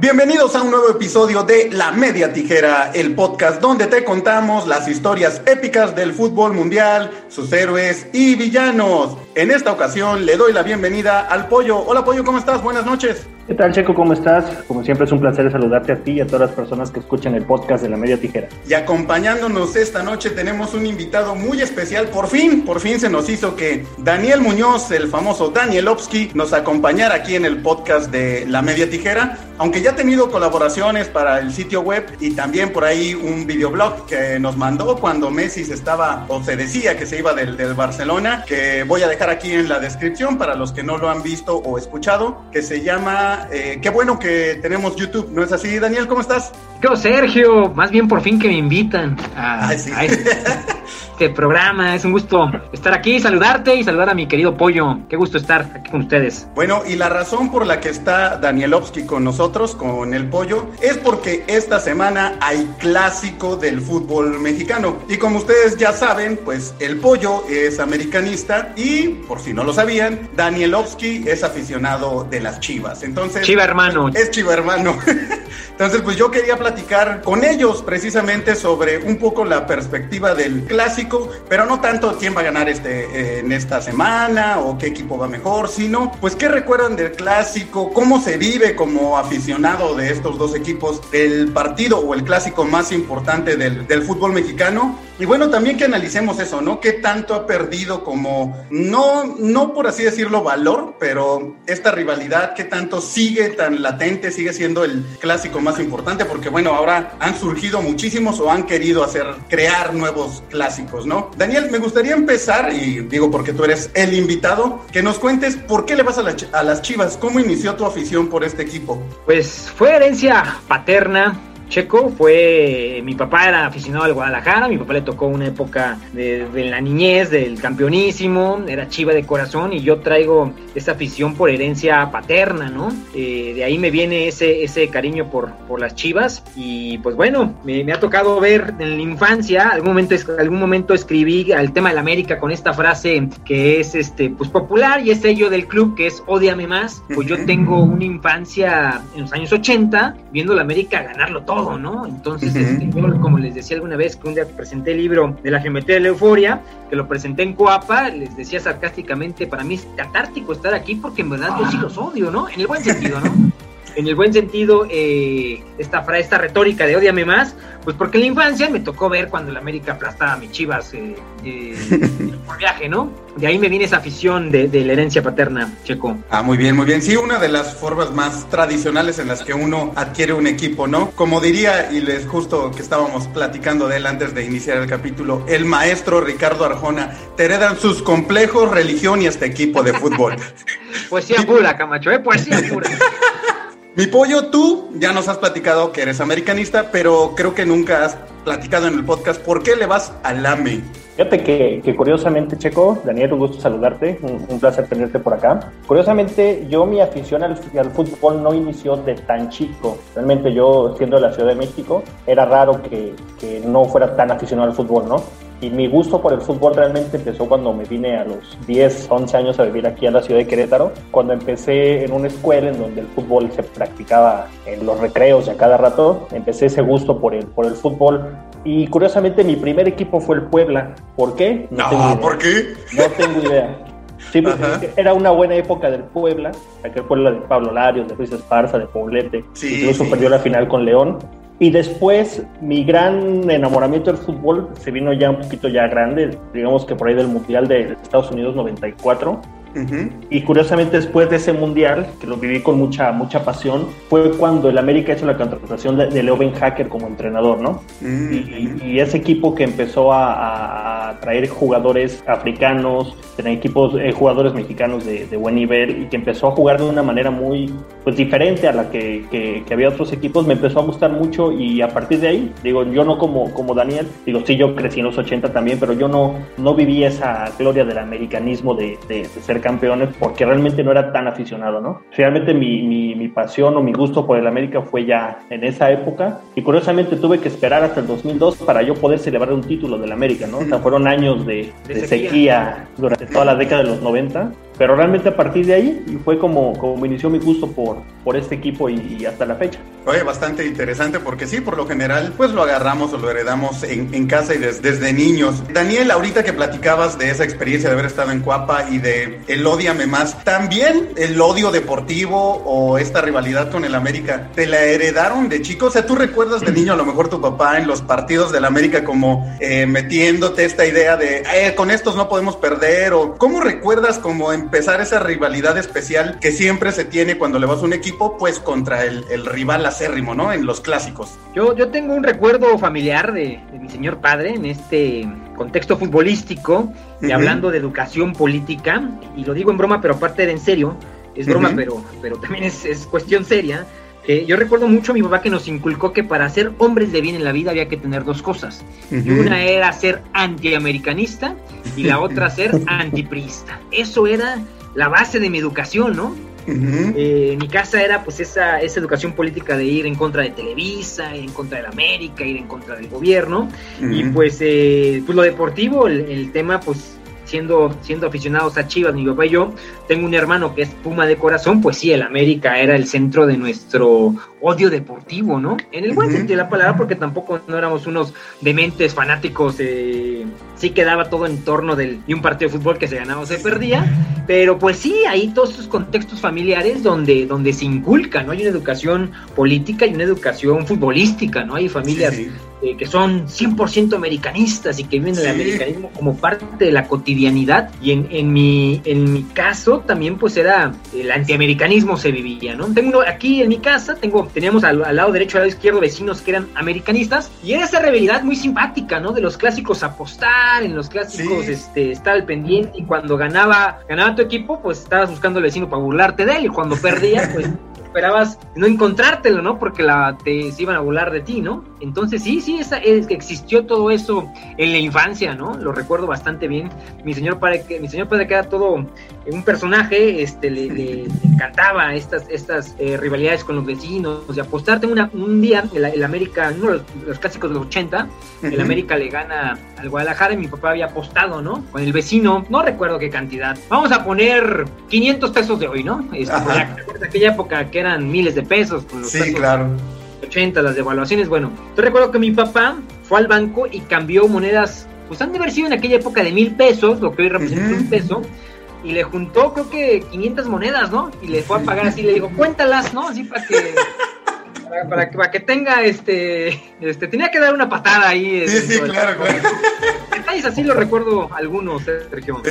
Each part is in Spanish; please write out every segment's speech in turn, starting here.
Bienvenidos a un nuevo episodio de La Media Tijera, el podcast donde te contamos las historias épicas del fútbol mundial, sus héroes y villanos. En esta ocasión le doy la bienvenida al Pollo. Hola Pollo, ¿cómo estás? Buenas noches. ¿Qué tal, Checo? ¿Cómo estás? Como siempre es un placer saludarte a ti y a todas las personas que escuchan el podcast de La Media Tijera. Y acompañándonos esta noche tenemos un invitado muy especial. Por fin, por fin se nos hizo que Daniel Muñoz, el famoso Danielovsky, nos acompañara aquí en el podcast de La Media Tijera. Aunque ya ha tenido colaboraciones para el sitio web y también por ahí un videoblog que nos mandó cuando Messi se estaba o se decía que se iba del, del Barcelona, que voy a dejar aquí en la descripción para los que no lo han visto o escuchado, que se llama eh, qué bueno que tenemos YouTube, ¿no es así, Daniel? ¿Cómo estás? Yo, Sergio, más bien por fin que me invitan a, este, este, programa. Es un gusto estar aquí, saludarte y saludar a mi querido Pollo. Qué gusto estar aquí con ustedes. Bueno, y la razón por la que está Danielovsky con nosotros, con el Pollo, es porque esta semana hay clásico del fútbol mexicano. Y como ustedes ya saben, pues el Pollo es americanista y, por si no lo sabían, Danielovsky es aficionado de las Chivas. Entonces, Chiva hermano. Es Chiva hermano. Entonces, pues yo quería platicar con ellos precisamente sobre un poco la perspectiva del clásico, pero no tanto quién va a ganar este eh, en esta semana o qué equipo va mejor, sino pues qué recuerdan del clásico, cómo se vive como aficionado de estos dos equipos el partido o el clásico más importante del, del fútbol mexicano. Y bueno, también que analicemos eso, ¿no? ¿Qué tanto ha perdido como, no, no por así decirlo, valor, pero esta rivalidad, qué tanto sigue tan latente, sigue siendo el clásico más importante? Porque bueno, ahora han surgido muchísimos o han querido hacer, crear nuevos clásicos, ¿no? Daniel, me gustaría empezar, y digo porque tú eres el invitado, que nos cuentes por qué le vas a, a las Chivas, cómo inició tu afición por este equipo. Pues fue herencia paterna, Checo fue, mi papá era aficionado al Guadalajara, mi papá le tocó una época de, la niñez, del campeonísimo, era chiva de corazón y yo traigo esa afición por herencia paterna, ¿no? Eh, de ahí me viene ese, ese cariño por, por las chivas y pues bueno, me, ha tocado ver en la infancia, algún momento, algún momento escribí al tema del América con esta frase que es este, pues popular y es sello del club que es Odiame más, pues yo tengo una infancia en los años 80 viendo la América ganarlo todo ¿no? Entonces, este, como les decía alguna vez que un día presenté el libro de la geometría de la euforia, que lo presenté en Coapa, les decía sarcásticamente, para mí es catártico estar aquí porque en verdad yo sí los odio, ¿no? En el buen sentido, ¿no? En el buen sentido, eh, esta, esta retórica de odiame más, pues porque en la infancia me tocó ver cuando la América aplastaba a mis chivas eh, eh, por viaje, ¿no? De ahí me viene esa afición de, la herencia paterna, Checo. Ah, muy bien, muy bien. Sí, una de las formas más tradicionales en las que uno adquiere un equipo, ¿no? Como diría, y les justo que estábamos platicando de él antes de iniciar el capítulo, el maestro Ricardo Arjona, te heredan sus complejos, religión y este equipo de fútbol. Poesía pura, Camacho, ¿eh? Poesía pura. Mi pollo, tú ya nos has platicado que eres americanista, pero creo que nunca has platicado en el podcast por qué le vas al AME. Fíjate que, curiosamente, Checo, Daniel, un gusto saludarte, un, placer tenerte por acá. Curiosamente, yo mi afición al, al, fútbol no inició de tan chico. Realmente yo, siendo de la Ciudad de México, era raro que, que no fuera tan aficionado al fútbol, ¿no? Y mi gusto por el fútbol realmente empezó cuando me vine a los 10, 11 años a vivir aquí a la ciudad de Querétaro, cuando empecé en una escuela en donde el fútbol se practicaba en los recreos y a cada rato, empecé ese gusto por el, por el fútbol. Y curiosamente mi primer equipo fue el Puebla. ¿Por qué? No, no ¿por qué? No tengo idea. Sí, porque era una buena época del Puebla, aquel Puebla de Pablo Larios, de Luis Esparza, de Poblete, sí, incluso perdió la final con León. Y después mi gran enamoramiento del fútbol se vino ya un poquito ya grande, digamos que por ahí del Mundial de Estados Unidos 94, y curiosamente después de ese mundial, que lo viví con mucha, mucha pasión, fue cuando el América hizo la contratación de, Leo Ben Hacker como entrenador, ¿no? y, ese equipo que empezó a, traer jugadores africanos, tener equipos, eh, jugadores mexicanos de, buen nivel y que empezó a jugar de una manera muy pues, diferente a la que, que, había otros equipos, me empezó a gustar mucho y a partir de ahí, digo, yo no como, como Daniel, digo, sí, yo crecí en los 80 también, pero yo no, no viví esa gloria del americanismo de, de, de ser campeones porque realmente no era tan aficionado, ¿no? Realmente mi, mi, pasión o mi gusto por el América fue ya en esa época y curiosamente tuve que esperar hasta el 2002 para yo poder celebrar un título del América, ¿no? O sea, fueron años de, sequía durante toda la década de los 90 pero realmente a partir de ahí y fue como, como inició mi gusto por, por este equipo y, hasta la fecha. Oye, bastante interesante porque sí, por lo general, pues lo agarramos o lo heredamos en, en casa y desde niños. Daniel, ahorita que platicabas de esa experiencia de haber estado en Cuapa y de el odiame más, también el odio deportivo o esta rivalidad con el América, ¿te la heredaron de chico? O sea, ¿tú recuerdas de niño a lo mejor tu papá en los partidos del América como eh, metiéndote esta idea de eh, con estos no podemos perder? ¿O cómo recuerdas como empezar esa rivalidad especial que siempre se tiene cuando le vas a un equipo, pues contra el, rival acérrimo, ¿no? En los clásicos. Yo, yo tengo un recuerdo familiar de, mi señor padre en este contexto futbolístico y hablando de educación política, y lo digo en broma, pero aparte de en serio, es broma, pero, pero también es, es cuestión seria. Yo recuerdo mucho a mi papá que nos inculcó que para ser hombres de bien en la vida había que tener dos cosas. y una era ser antiamericanista y la otra ser antiprista. Eso era la base de mi educación, ¿no? Eh, mi casa era pues esa, esa educación política de ir en contra de Televisa, ir en contra de la América, ir en contra del gobierno. Y pues, eh, pues lo deportivo, el, tema pues siendo, siendo aficionados a Chivas, mi papá y yo, tengo un hermano que es Puma de corazón, pues sí, el América era el centro de nuestro odio deportivo, ¿no? En el buen sentido de la palabra, porque tampoco no éramos unos dementes fanáticos, eh, sí quedaba todo en torno del, de un partido de fútbol que se ganaba o se perdía, pero pues sí, hay todos esos contextos familiares donde, donde se inculca, ¿no? Hay una educación política y una educación futbolística, ¿no? Hay familias eh, que son 100% americanistas y que viven el americanismo como parte de la cotidianidad y en, en, mi, en mi caso también pues era el antiamericanismo se vivía, ¿no? Tengo aquí en mi casa, tengo, teníamos al, lado derecho y al lado izquierdo vecinos que eran americanistas y era esa rivalidad muy simpática, ¿no? De los clásicos en los clásicos este, estar al pendiente y cuando ganaba, ganaba tu equipo pues estabas buscando al vecino para burlarte de él y cuando perdía pues esperabas no encontrártelo, ¿no? Porque la, te se iban a volar de ti, ¿no? Entonces sí, sí, esa, es, existió todo eso en la infancia, ¿no? Lo recuerdo bastante bien. Mi señor padre, mi señor padre que era todo un personaje, este, le, encantaba estas, estas eh, rivalidades con los vecinos y apostar. Tengo un día, el, América, uno de los, clásicos de los 80, el América le gana al Guadalajara y mi papá había apostado, ¿no? Con el vecino, no recuerdo qué cantidad. Vamos a poner 500 pesos de hoy, ¿no? Este, de aquella época que eran miles de pesos. Con los sí, claro. 80, las devaluaciones. Bueno, yo recuerdo que mi papá fue al banco y cambió monedas, pues han de haber sido en aquella época de mil pesos, lo que hoy representa un peso, y le juntó creo que 500 monedas, ¿no? Y le fue a pagar así, le dijo, cuéntalas, ¿no? Así para que... Para, para, que, tenga este, este tenía que dar una patada ahí. Sí, sí, claro, claro. Detalles así lo recuerdo algunos, Sergio.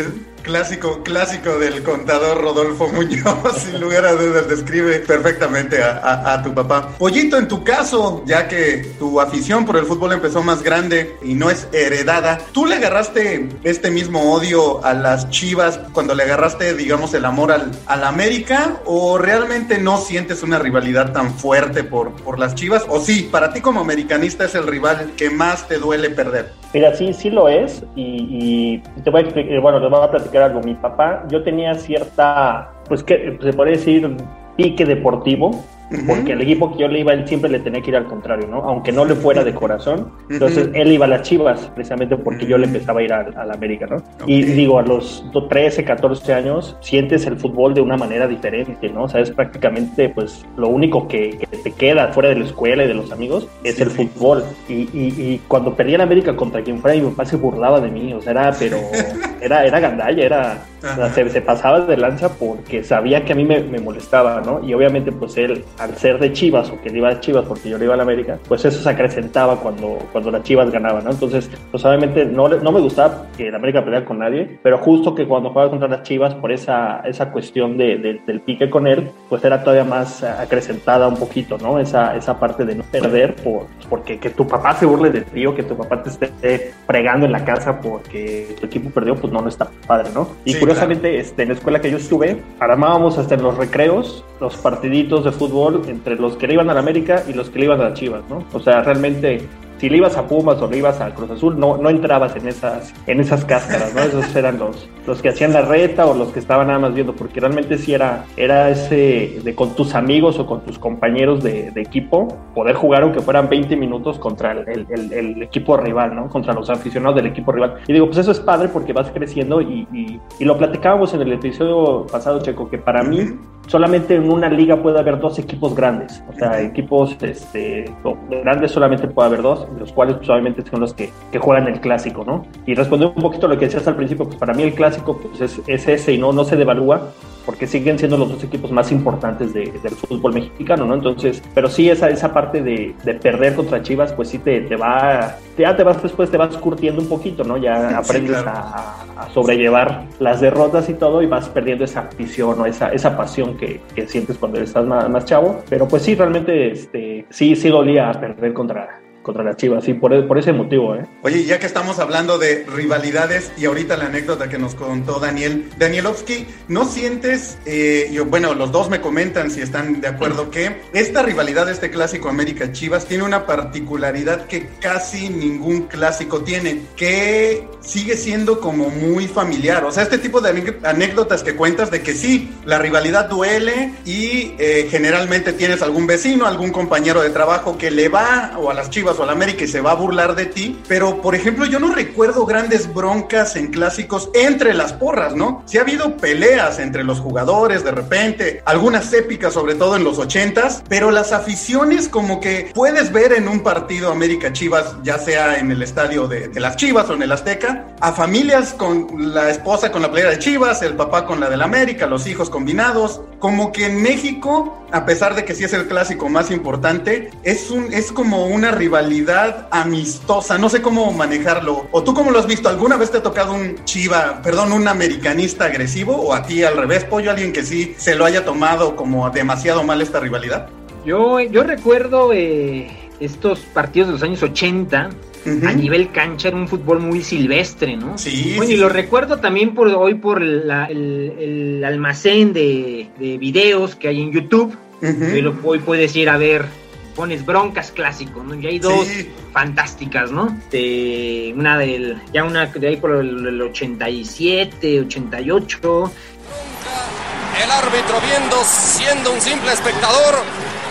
Clásico, clásico del contador Rodolfo Muñoz, sin lugar a dudas, describe perfectamente a, tu papá. Pollito, en tu caso, ya que tu afición por el fútbol empezó más grande y no es heredada, ¿tú le agarraste este mismo odio a las chivas cuando le agarraste, digamos, el amor al, al América? ¿O realmente no sientes una rivalidad tan fuerte por, por las chivas? ¿O sí, para ti como americanista es el rival que más te duele perder? Mira, sí, sí lo es. Y, te voy a explicar, bueno, te voy a platicar algo. Mi papá, yo tenía cierta, pues que se puede decir, pique deportivo porque el equipo que yo le iba, él siempre le tenía que ir al contrario, ¿no? Aunque no le fuera de corazón. Entonces, él iba a las Chivas, precisamente porque yo le empezaba a ir a, la América, ¿no? Y digo, a los 13, 14 años, sientes el fútbol de una manera diferente, ¿no? O sea, es prácticamente, pues, lo único que, te queda fuera de la escuela y de los amigos es el fútbol. Y, y, cuando perdí en América contra quien fuera, mi papá se burlaba de mí, o sea, era, pero, era, era gandalla, era, se, pasaba de lanza porque sabía que a mí me, me molestaba, ¿no? Y obviamente, pues, él al ser de Chivas o que le iba a Chivas porque yo le iba a la América, pues eso se acrecentaba cuando, cuando las Chivas ganaban, ¿no? Entonces, pues obviamente no, no me gustaba que la América peleara con nadie, pero justo que cuando jugaba contra las Chivas, por esa, esa cuestión de, del pique con él, pues era todavía más acrecentada un poquito, ¿no? Esa, esa parte de no perder por, porque que tu papá se burle de ti o que tu papá te esté fregando en la casa porque tu equipo perdió, pues no, no está padre, ¿no? Y curiosamente, este, en la escuela que yo estuve, armábamos hasta en los recreos los partiditos de fútbol entre los que le iban a la América y los que le iban a las Chivas, ¿no? O sea, realmente si le ibas a Pumas o le ibas a Cruz Azul, no, no entrabas en esas, en esas cáscaras, ¿no? Esos eran los, los que hacían la reta o los que estaban nada más viendo, porque realmente sí era, era ese de con tus amigos o con tus compañeros de, equipo, poder jugar aunque fueran 20 minutos contra el, equipo rival, ¿no? Contra los aficionados del equipo rival. Y digo, pues eso es padre porque vas creciendo y, y, y lo platicábamos en el episodio pasado, Checo, que para mí solamente en una liga puede haber dos equipos grandes. O sea, equipos este, grandes solamente puede haber dos, los cuales pues, obviamente son los que, que, juegan el clásico, ¿no? Y respondiendo un poquito a lo que decías al principio, pues para mí el clásico pues, es, es ese y no, no se devalúa porque siguen siendo los dos equipos más importantes de, del fútbol mexicano, ¿no? Entonces, pero sí esa, esa parte de, de perder contra Chivas, pues sí te, te va, ya te vas después, te vas curtiendo un poquito, ¿no? Ya aprendes a, a, sobrellevar las derrotas y todo y vas perdiendo esa afición o esa, esa pasión que, que sientes cuando estás más, más, chavo, pero pues sí, realmente este, sí, sí dolía perder contra, contra las Chivas, sí, por, por ese motivo. ¿eh? Oye, ya que estamos hablando de rivalidades y ahorita la anécdota que nos contó Daniel, Danielovsky, ¿no sientes, eh, bueno, los dos me comentan si están de acuerdo, que esta rivalidad, este clásico América Chivas, tiene una particularidad que casi ningún clásico tiene, que sigue siendo como muy familiar, o sea, este tipo de anécdotas que cuentas de que sí, la rivalidad duele y eh, generalmente tienes algún vecino, algún compañero de trabajo que le va o a las Chivas o al América y se va a burlar de ti, pero por ejemplo yo no recuerdo grandes broncas en clásicos entre las porras, ¿no? Sí ha habido peleas entre los jugadores de repente, algunas épicas sobre todo en los ochentas, pero las aficiones como que puedes ver en un partido América Chivas, ya sea en el estadio de, las Chivas o en el Azteca, a familias con la esposa con la playera de Chivas, el papá con la del América, los hijos combinados, como que en México, a pesar de que sí es el clásico más importante, es, un, es como una rivalidad amistosa, no sé cómo manejarlo. ¿O tú cómo lo has visto? ¿Alguna vez te ha tocado un chiva, perdón, un americanista agresivo? ¿O a ti al revés, Pollo, alguien que sí se lo haya tomado como demasiado mal esta rivalidad? Yo, yo recuerdo eh, estos partidos de los años 80 a nivel cancha era un fútbol muy silvestre, ¿no? Sí. Bueno, y lo recuerdo también por hoy por el, almacén de, videos que hay en YouTube. hoy puedes ir a ver, pones broncas clásico, ¿no? Y hay dos fantásticas, ¿no? De, una del, ya una de ahí por el, 87, 88. El árbitro viendo, siendo un simple espectador,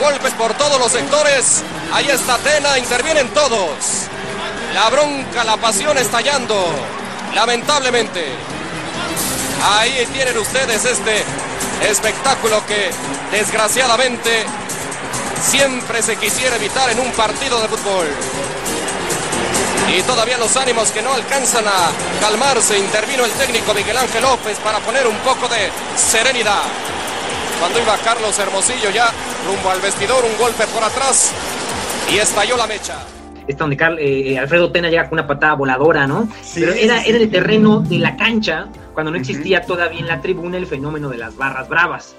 golpes por todos los sectores. Ahí está Tena, intervienen todos. La bronca, la pasión estallando, lamentablemente. Ahí tienen ustedes este espectáculo que desgraciadamente siempre se quisiera evitar en un partido de fútbol. Y todavía los ánimos que no alcanzan a calmarse, intervino el técnico Miguel Ángel López para poner un poco de serenidad. Cuando iba Carlos Hermosillo ya rumbo al vestidor, un golpe por atrás y estalló la mecha está donde eh, eh, Alfredo Tena llega con una patada voladora, ¿no? Pero era, era el terreno de la cancha cuando no existía todavía en la tribuna el fenómeno de las barras bravas.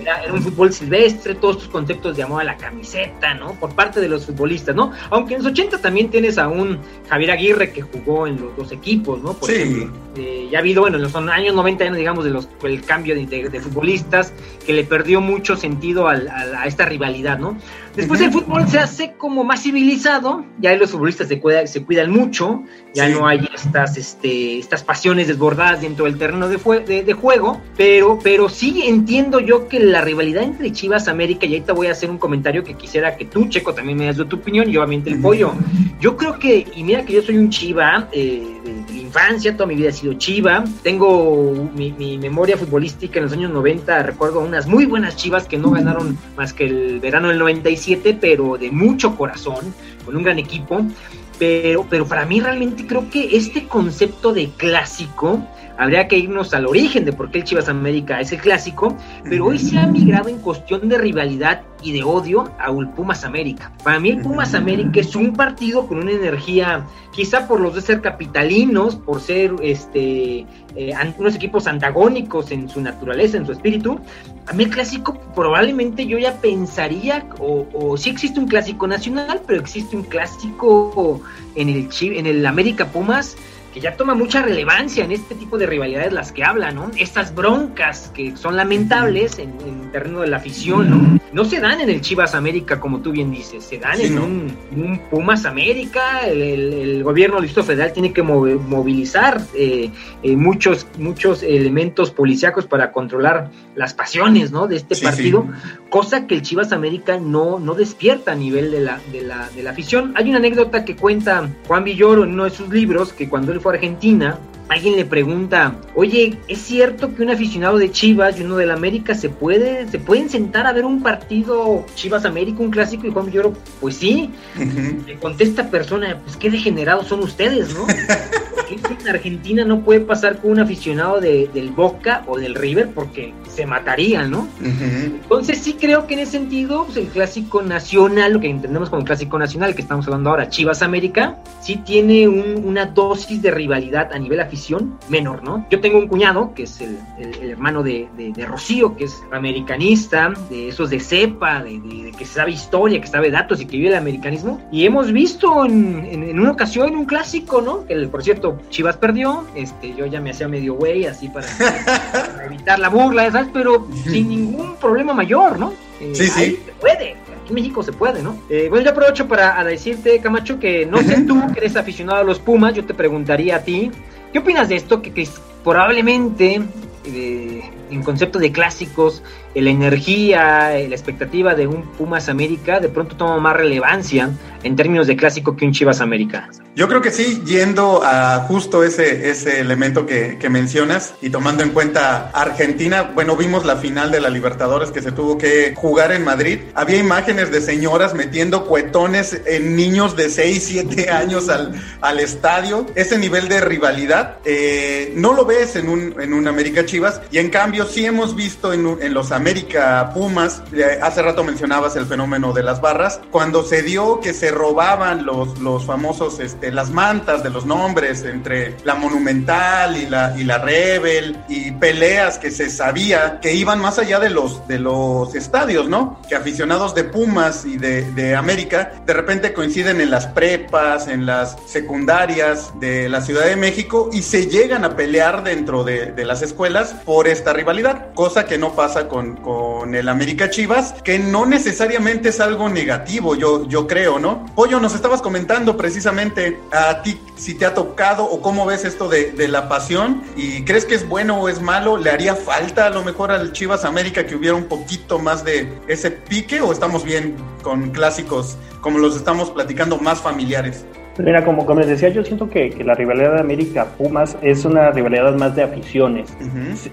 era, un fútbol silvestre, todos estos conceptos de amor a la camiseta, ¿no? Por parte de los futbolistas, ¿no? Aunque en los 80 también tienes a un Javier Aguirre que jugó en los dos equipos, ¿no? Por ejemplo, eh, ya ha habido, bueno, en los años 90, digamos, de los, el cambio de, futbolistas que le perdió mucho sentido a esta rivalidad, ¿no? Después el fútbol se hace como más civilizado, ya los futbolistas se, se cuidan mucho, ya no hay estas, este, estas pasiones desbordadas dentro el terreno de, juego, pero, pero sí entiendo yo que la rivalidad entre Chivas América, y ahorita voy a hacer un comentario que quisiera que tú, Checo, también me das tu opinión, y obviamente el pollo. Yo creo que, y mira que yo soy un Chiva eh, de, infancia, toda mi vida he sido Chiva, tengo mi, memoria futbolística en los años 90, recuerdo unas muy buenas Chivas que no ganaron más que el verano del 97, pero de mucho corazón, con un gran equipo. Pero, pero para mí realmente creo que este concepto de clásico habría que irnos al origen de por qué el Chivas América es el clásico, pero hoy se ha migrado en cuestión de rivalidad y de odio a un Pumas América. Para mí el Pumas América es un partido con una energía, quizá por los de ser capitalinos, por ser este eh, unos equipos antagónicos en su naturaleza, en su espíritu. A mí el clásico probablemente yo ya pensaría, o, o sí existe un clásico nacional, pero existe un clásico en el, en el América Pumas que ya toma mucha relevancia en este tipo de rivalidades las que hablan, ¿no? Estas broncas que son lamentables en, el terreno de la afición, ¿no? No se dan en el Chivas América, como tú bien dices, se dan en, un, Pumas América, el, gobierno del Distrito Federal tiene que movilizar eh, eh, muchos, muchos elementos policíacos para controlar las pasiones, ¿no? De este partido, cosa que el Chivas América no, no despierta a nivel de la, de, la, de la afición. Hay una anécdota que cuenta Juan Villoro en uno de sus libros, que cuando él fue Argentina, alguien le pregunta, oye, ¿es cierto que un aficionado de Chivas y uno del América se puede, se pueden sentar a ver un partido Chivas América, un clásico? Y Juan Villoro, pues sí. Le contesta persona, pues qué degenerados son ustedes, ¿no? en Argentina no puede pasar con un aficionado de, del Boca o del River porque se matarían, ¿no? Entonces sí creo que en ese sentido, pues el clásico nacional, lo que entendemos como clásico nacional, que estamos hablando ahora, Chivas América, sí tiene una dosis de rivalidad a nivel afición menor, ¿no? Yo tengo un cuñado, que es el, hermano de, Rocío, que es americanista, de esos de cepa, de, que sabe historia, que sabe datos y que vive el americanismo, y hemos visto en, en una ocasión un clásico, ¿no? Que por cierto, Chivas perdió, este, yo ya me hacía medio güey, así para, evitar la burla, ¿sabes? Pero sin ningún problema mayor, ¿no? Eh, sí, sí. Se puede, aquí en México se puede, ¿no? Eh, bueno, yo aprovecho para decirte, Camacho, que no sé tú que eres aficionado a los Pumas, yo te preguntaría a ti, ¿qué opinas de esto? Que, probablemente eh, en concepto de clásicos, la energía, la expectativa de un Pumas América de pronto toma más relevancia en términos de clásico que un Chivas América. Yo creo que sí, yendo a justo ese, ese elemento que, que, mencionas y tomando en cuenta Argentina, bueno, vimos la final de la Libertadores que se tuvo que jugar en Madrid. Había imágenes de señoras metiendo cuetones en niños de 6, 7 años al, al estadio. Ese nivel de rivalidad eh, no lo ves en un, en un América Chivas y en cambio sí hemos visto en, en los Pumas, eh, hace rato mencionabas el fenómeno de las barras, cuando se dio que se robaban los, los famosos... Este, las mantas de los nombres entre la Monumental y la, y la Rebel y peleas que se sabía que iban más allá de los, de los estadios, ¿no? Que aficionados de Pumas y de, de América de repente coinciden en las prepas, en las secundarias de la Ciudad de México y se llegan a pelear dentro de, de las escuelas por esta rivalidad, cosa que no pasa con, con el América Chivas, que no necesariamente es algo negativo, yo, yo creo, ¿no? Pollo, nos estabas comentando precisamente a ti si te ha tocado o cómo ves esto de, la pasión y crees que es bueno o es malo, ¿le haría falta a lo mejor al Chivas América que hubiera un poquito más de ese pique o estamos bien con clásicos como los estamos platicando más familiares? Mira, como, como les decía, yo siento que, la rivalidad de América-Pumas es una rivalidad más de aficiones.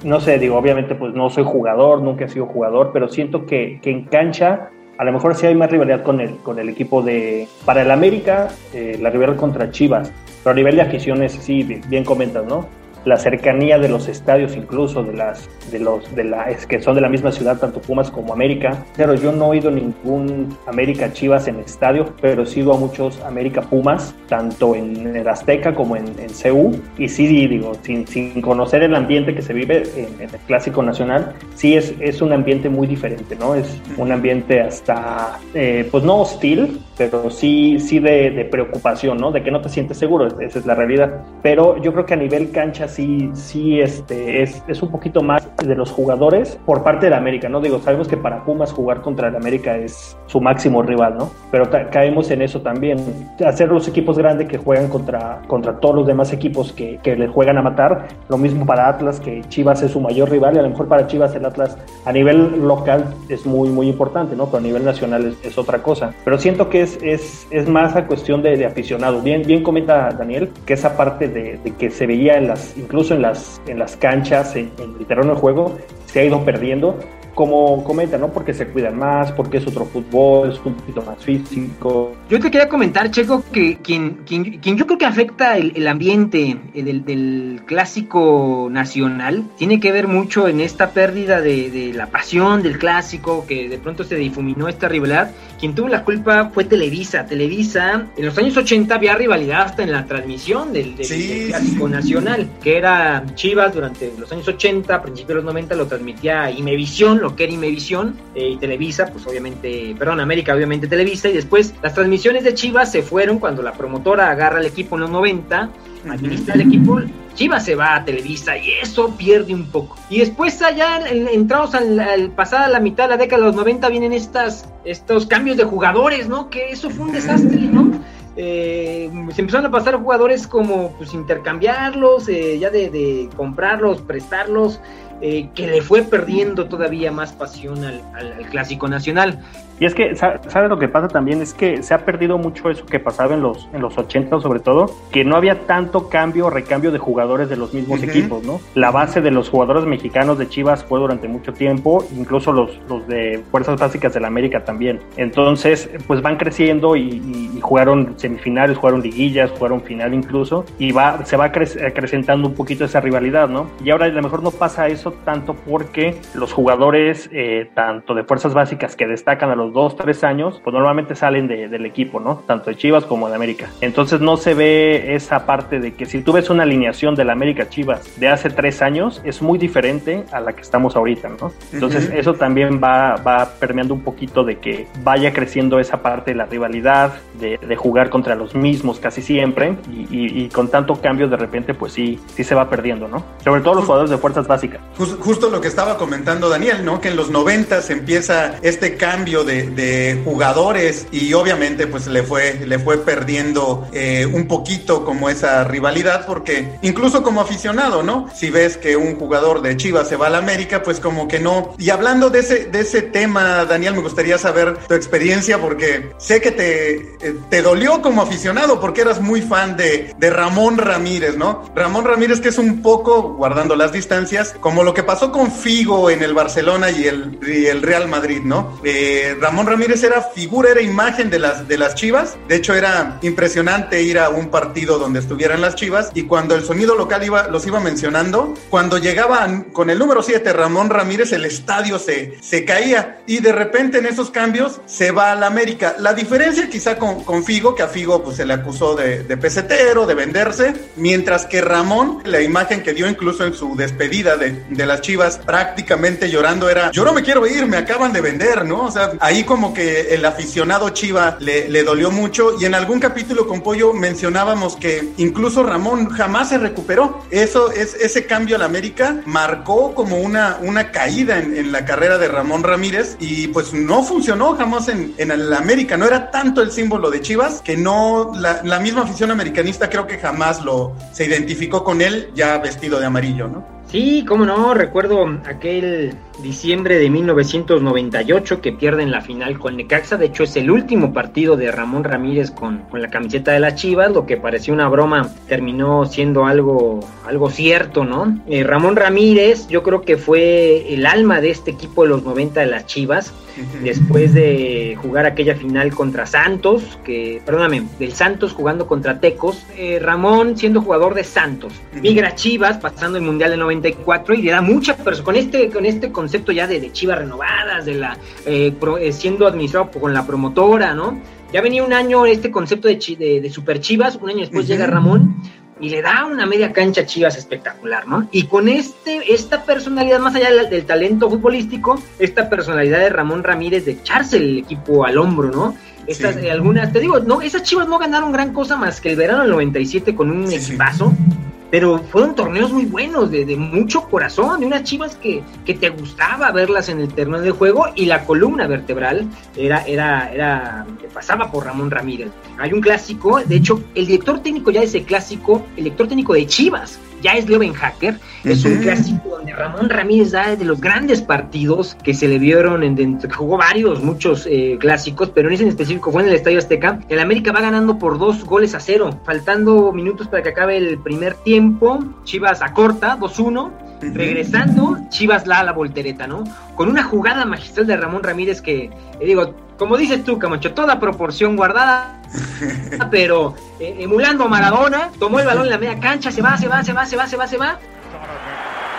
No sé, digo, obviamente pues no soy jugador, nunca he sido jugador, pero siento que, que en cancha a lo mejor sí hay más rivalidad con el, con el equipo de... Para el América, eh, la rivalidad contra Chivas, pero a nivel de aficiones sí, bien comentas, ¿no? La cercanía de los estadios incluso de las de los de la es que son de la misma ciudad tanto Pumas como América. Pero yo no he ido a ningún América Chivas en estadio pero he ido a muchos América Pumas tanto en el Azteca como en, en CU y sí digo sin, sin conocer el ambiente que se vive en, el clásico nacional sí es, es un ambiente muy diferente no es un ambiente hasta eh, pues no hostil pero sí sí de, de preocupación no de que no te sientes seguro esa es la realidad. Pero yo creo que a nivel cancha sí, sí este, es, es, un poquito más de los jugadores por parte de la América, ¿no? Digo, sabemos que para Pumas jugar contra el América es su máximo rival, ¿no? Pero caemos en eso también. Hacer los equipos grandes que juegan contra, contra todos los demás equipos que, que le juegan a matar. Lo mismo para Atlas, que Chivas es su mayor rival y a lo mejor para Chivas el Atlas a nivel local es muy, muy importante, ¿no? Pero a nivel nacional es, otra cosa. Pero siento que es, es, es más a cuestión de, de aficionado. Bien, bien comenta Daniel que esa parte de, de que se veía en las incluso en las, en las canchas, en, en el terreno de juego, se ha ido perdiendo como comenta, ¿no? Porque se cuidan más, porque es otro fútbol, es un poquito más físico. Yo te quería comentar, Checo, que quien, quien, quien yo creo que afecta el, ambiente del, del, clásico nacional tiene que ver mucho en esta pérdida de, de, la pasión del clásico, que de pronto se difuminó esta rivalidad. Quien tuvo la culpa fue Televisa. Televisa, en los años 80 había rivalidad hasta en la transmisión del, clásico nacional, que era Chivas durante los años 80, a principios de los 90 lo transmitía Imevisión lo que era Imevisión eh, y Televisa, pues obviamente, perdón, América obviamente Televisa, y después las transmisiones de Chivas se fueron cuando la promotora agarra el equipo en los 90 administrar el equipo, Chivas se va a Televisa y eso pierde un poco. Y después allá entrados al, al pasada la mitad de la década de los 90 vienen estas, estos cambios de jugadores, ¿no? Que eso fue un desastre, ¿no? Eh, se empezaron a pasar jugadores como pues intercambiarlos, eh, ya de, de, comprarlos, prestarlos, eh, que le fue perdiendo todavía más pasión al, clásico nacional. Y es que, ¿sabes lo que pasa también? Es que se ha perdido mucho eso que pasaba en los, en los 80 sobre todo, que no había tanto cambio o recambio de jugadores de los mismos uh -huh. equipos, ¿no? La base de los jugadores mexicanos de Chivas fue durante mucho tiempo, incluso los, los de Fuerzas Básicas de la América también. Entonces, pues van creciendo y, y, y jugaron semifinales, jugaron liguillas, jugaron final incluso, y va, se va acrecentando un poquito esa rivalidad, ¿no? Y ahora a lo mejor no pasa eso tanto porque los jugadores, eh, tanto de Fuerzas Básicas que destacan a los dos, tres años, pues normalmente salen de, del equipo, ¿no? Tanto de Chivas como de América. Entonces no se ve esa parte de que si tú ves una alineación de la América Chivas de hace tres años, es muy diferente a la que estamos ahorita, ¿no? Entonces uh -huh. eso también va, va permeando un poquito de que vaya creciendo esa parte de la rivalidad, de, de jugar contra los mismos casi siempre, y, y, y, con tanto cambio de repente, pues sí, sí se va perdiendo, ¿no? Sobre todo los jugadores de fuerzas básicas. Justo, justo lo que estaba comentando Daniel, ¿no? Que en los 90 empieza este cambio de, de, jugadores y obviamente pues le fue, le fue perdiendo eh, un poquito como esa rivalidad porque incluso como aficionado, ¿no? Si ves que un jugador de Chivas se va a la América, pues como que no. Y hablando de ese, de ese tema, Daniel, me gustaría saber tu experiencia porque sé que te, eh, te dolió como aficionado porque eras muy fan de, de Ramón Ramírez, ¿no? Ramón Ramírez que es un poco, guardando las distancias, como lo que pasó con Figo en el Barcelona y el, y el Real Madrid, ¿no? Eh, Ramón Ramírez era figura, era imagen de las, de las Chivas. De hecho, era impresionante ir a un partido donde estuvieran las Chivas y cuando el sonido local iba, los iba mencionando, cuando llegaban con el número 7, Ramón Ramírez, el estadio se, se caía y de repente en esos cambios se va a la América. La diferencia quizá con, con Figo, que a Figo pues, se le acusó de, de pesetero, de venderse, mientras que Ramón, la imagen que dio incluso en su despedida de, de las Chivas, prácticamente llorando era, yo no me quiero ir, me acaban de vender, ¿no? O sea, ahí como que el aficionado Chiva le, dolió mucho y en algún capítulo con Pollo mencionábamos que incluso Ramón jamás se recuperó. Eso es ese cambio al América marcó como una, una caída en, en, la carrera de Ramón Ramírez y pues no funcionó jamás en, en el América. No era tanto el símbolo de Chivas que no la, la misma afición americanista creo que jamás lo se identificó con él ya vestido de amarillo, ¿no? Sí, cómo no, recuerdo aquel diciembre de 1998 que pierden la final con Necaxa, de hecho es el último partido de Ramón Ramírez con, con la camiseta de las Chivas, lo que parecía una broma terminó siendo algo, algo cierto, ¿no? Eh, Ramón Ramírez yo creo que fue el alma de este equipo de los 90 de las Chivas, después de jugar aquella final contra Santos, que, perdóname, del Santos jugando contra Tecos, eh, Ramón siendo jugador de Santos, migra Chivas pasando el Mundial del 94 y le da mucha persona, con este, con este concepto ya de, de Chivas renovadas, de la eh, pro, eh, siendo administrado con la promotora, ¿no? Ya venía un año este concepto de, de, de Super Chivas, un año después uh -huh. llega Ramón y le da una media cancha Chivas espectacular, ¿no? Y con este, esta personalidad, más allá del, del, talento futbolístico, esta personalidad de Ramón Ramírez de echarse el equipo al hombro, ¿no? Estas, sí. eh, algunas, te digo, no, esas Chivas no ganaron gran cosa más que el verano del 97 con un sí, equipazo. Sí pero fueron torneos muy buenos, de, de, mucho corazón, de unas chivas que, que te gustaba verlas en el terreno de juego y la columna vertebral era, era, era, pasaba por Ramón Ramírez. Hay un clásico, de hecho, el director técnico ya de ese clásico, el director técnico de Chivas, ya es Leuven Hacker, es uh -huh. un clásico donde Ramón Ramírez da de los grandes partidos que se le vieron, en, en jugó varios, muchos eh, clásicos, pero en ese en específico fue en el Estadio Azteca. El América va ganando por dos goles a cero, faltando minutos para que acabe el primer tiempo. Chivas acorta, 2-1. Regresando, Chivas la a la voltereta, ¿no? Con una jugada magistral de Ramón Ramírez que, eh, digo, como dices tú, Camacho, toda proporción guardada, pero eh, emulando a Maradona, tomó el balón en la media cancha, se va, se va, se va, se va, se va, se va.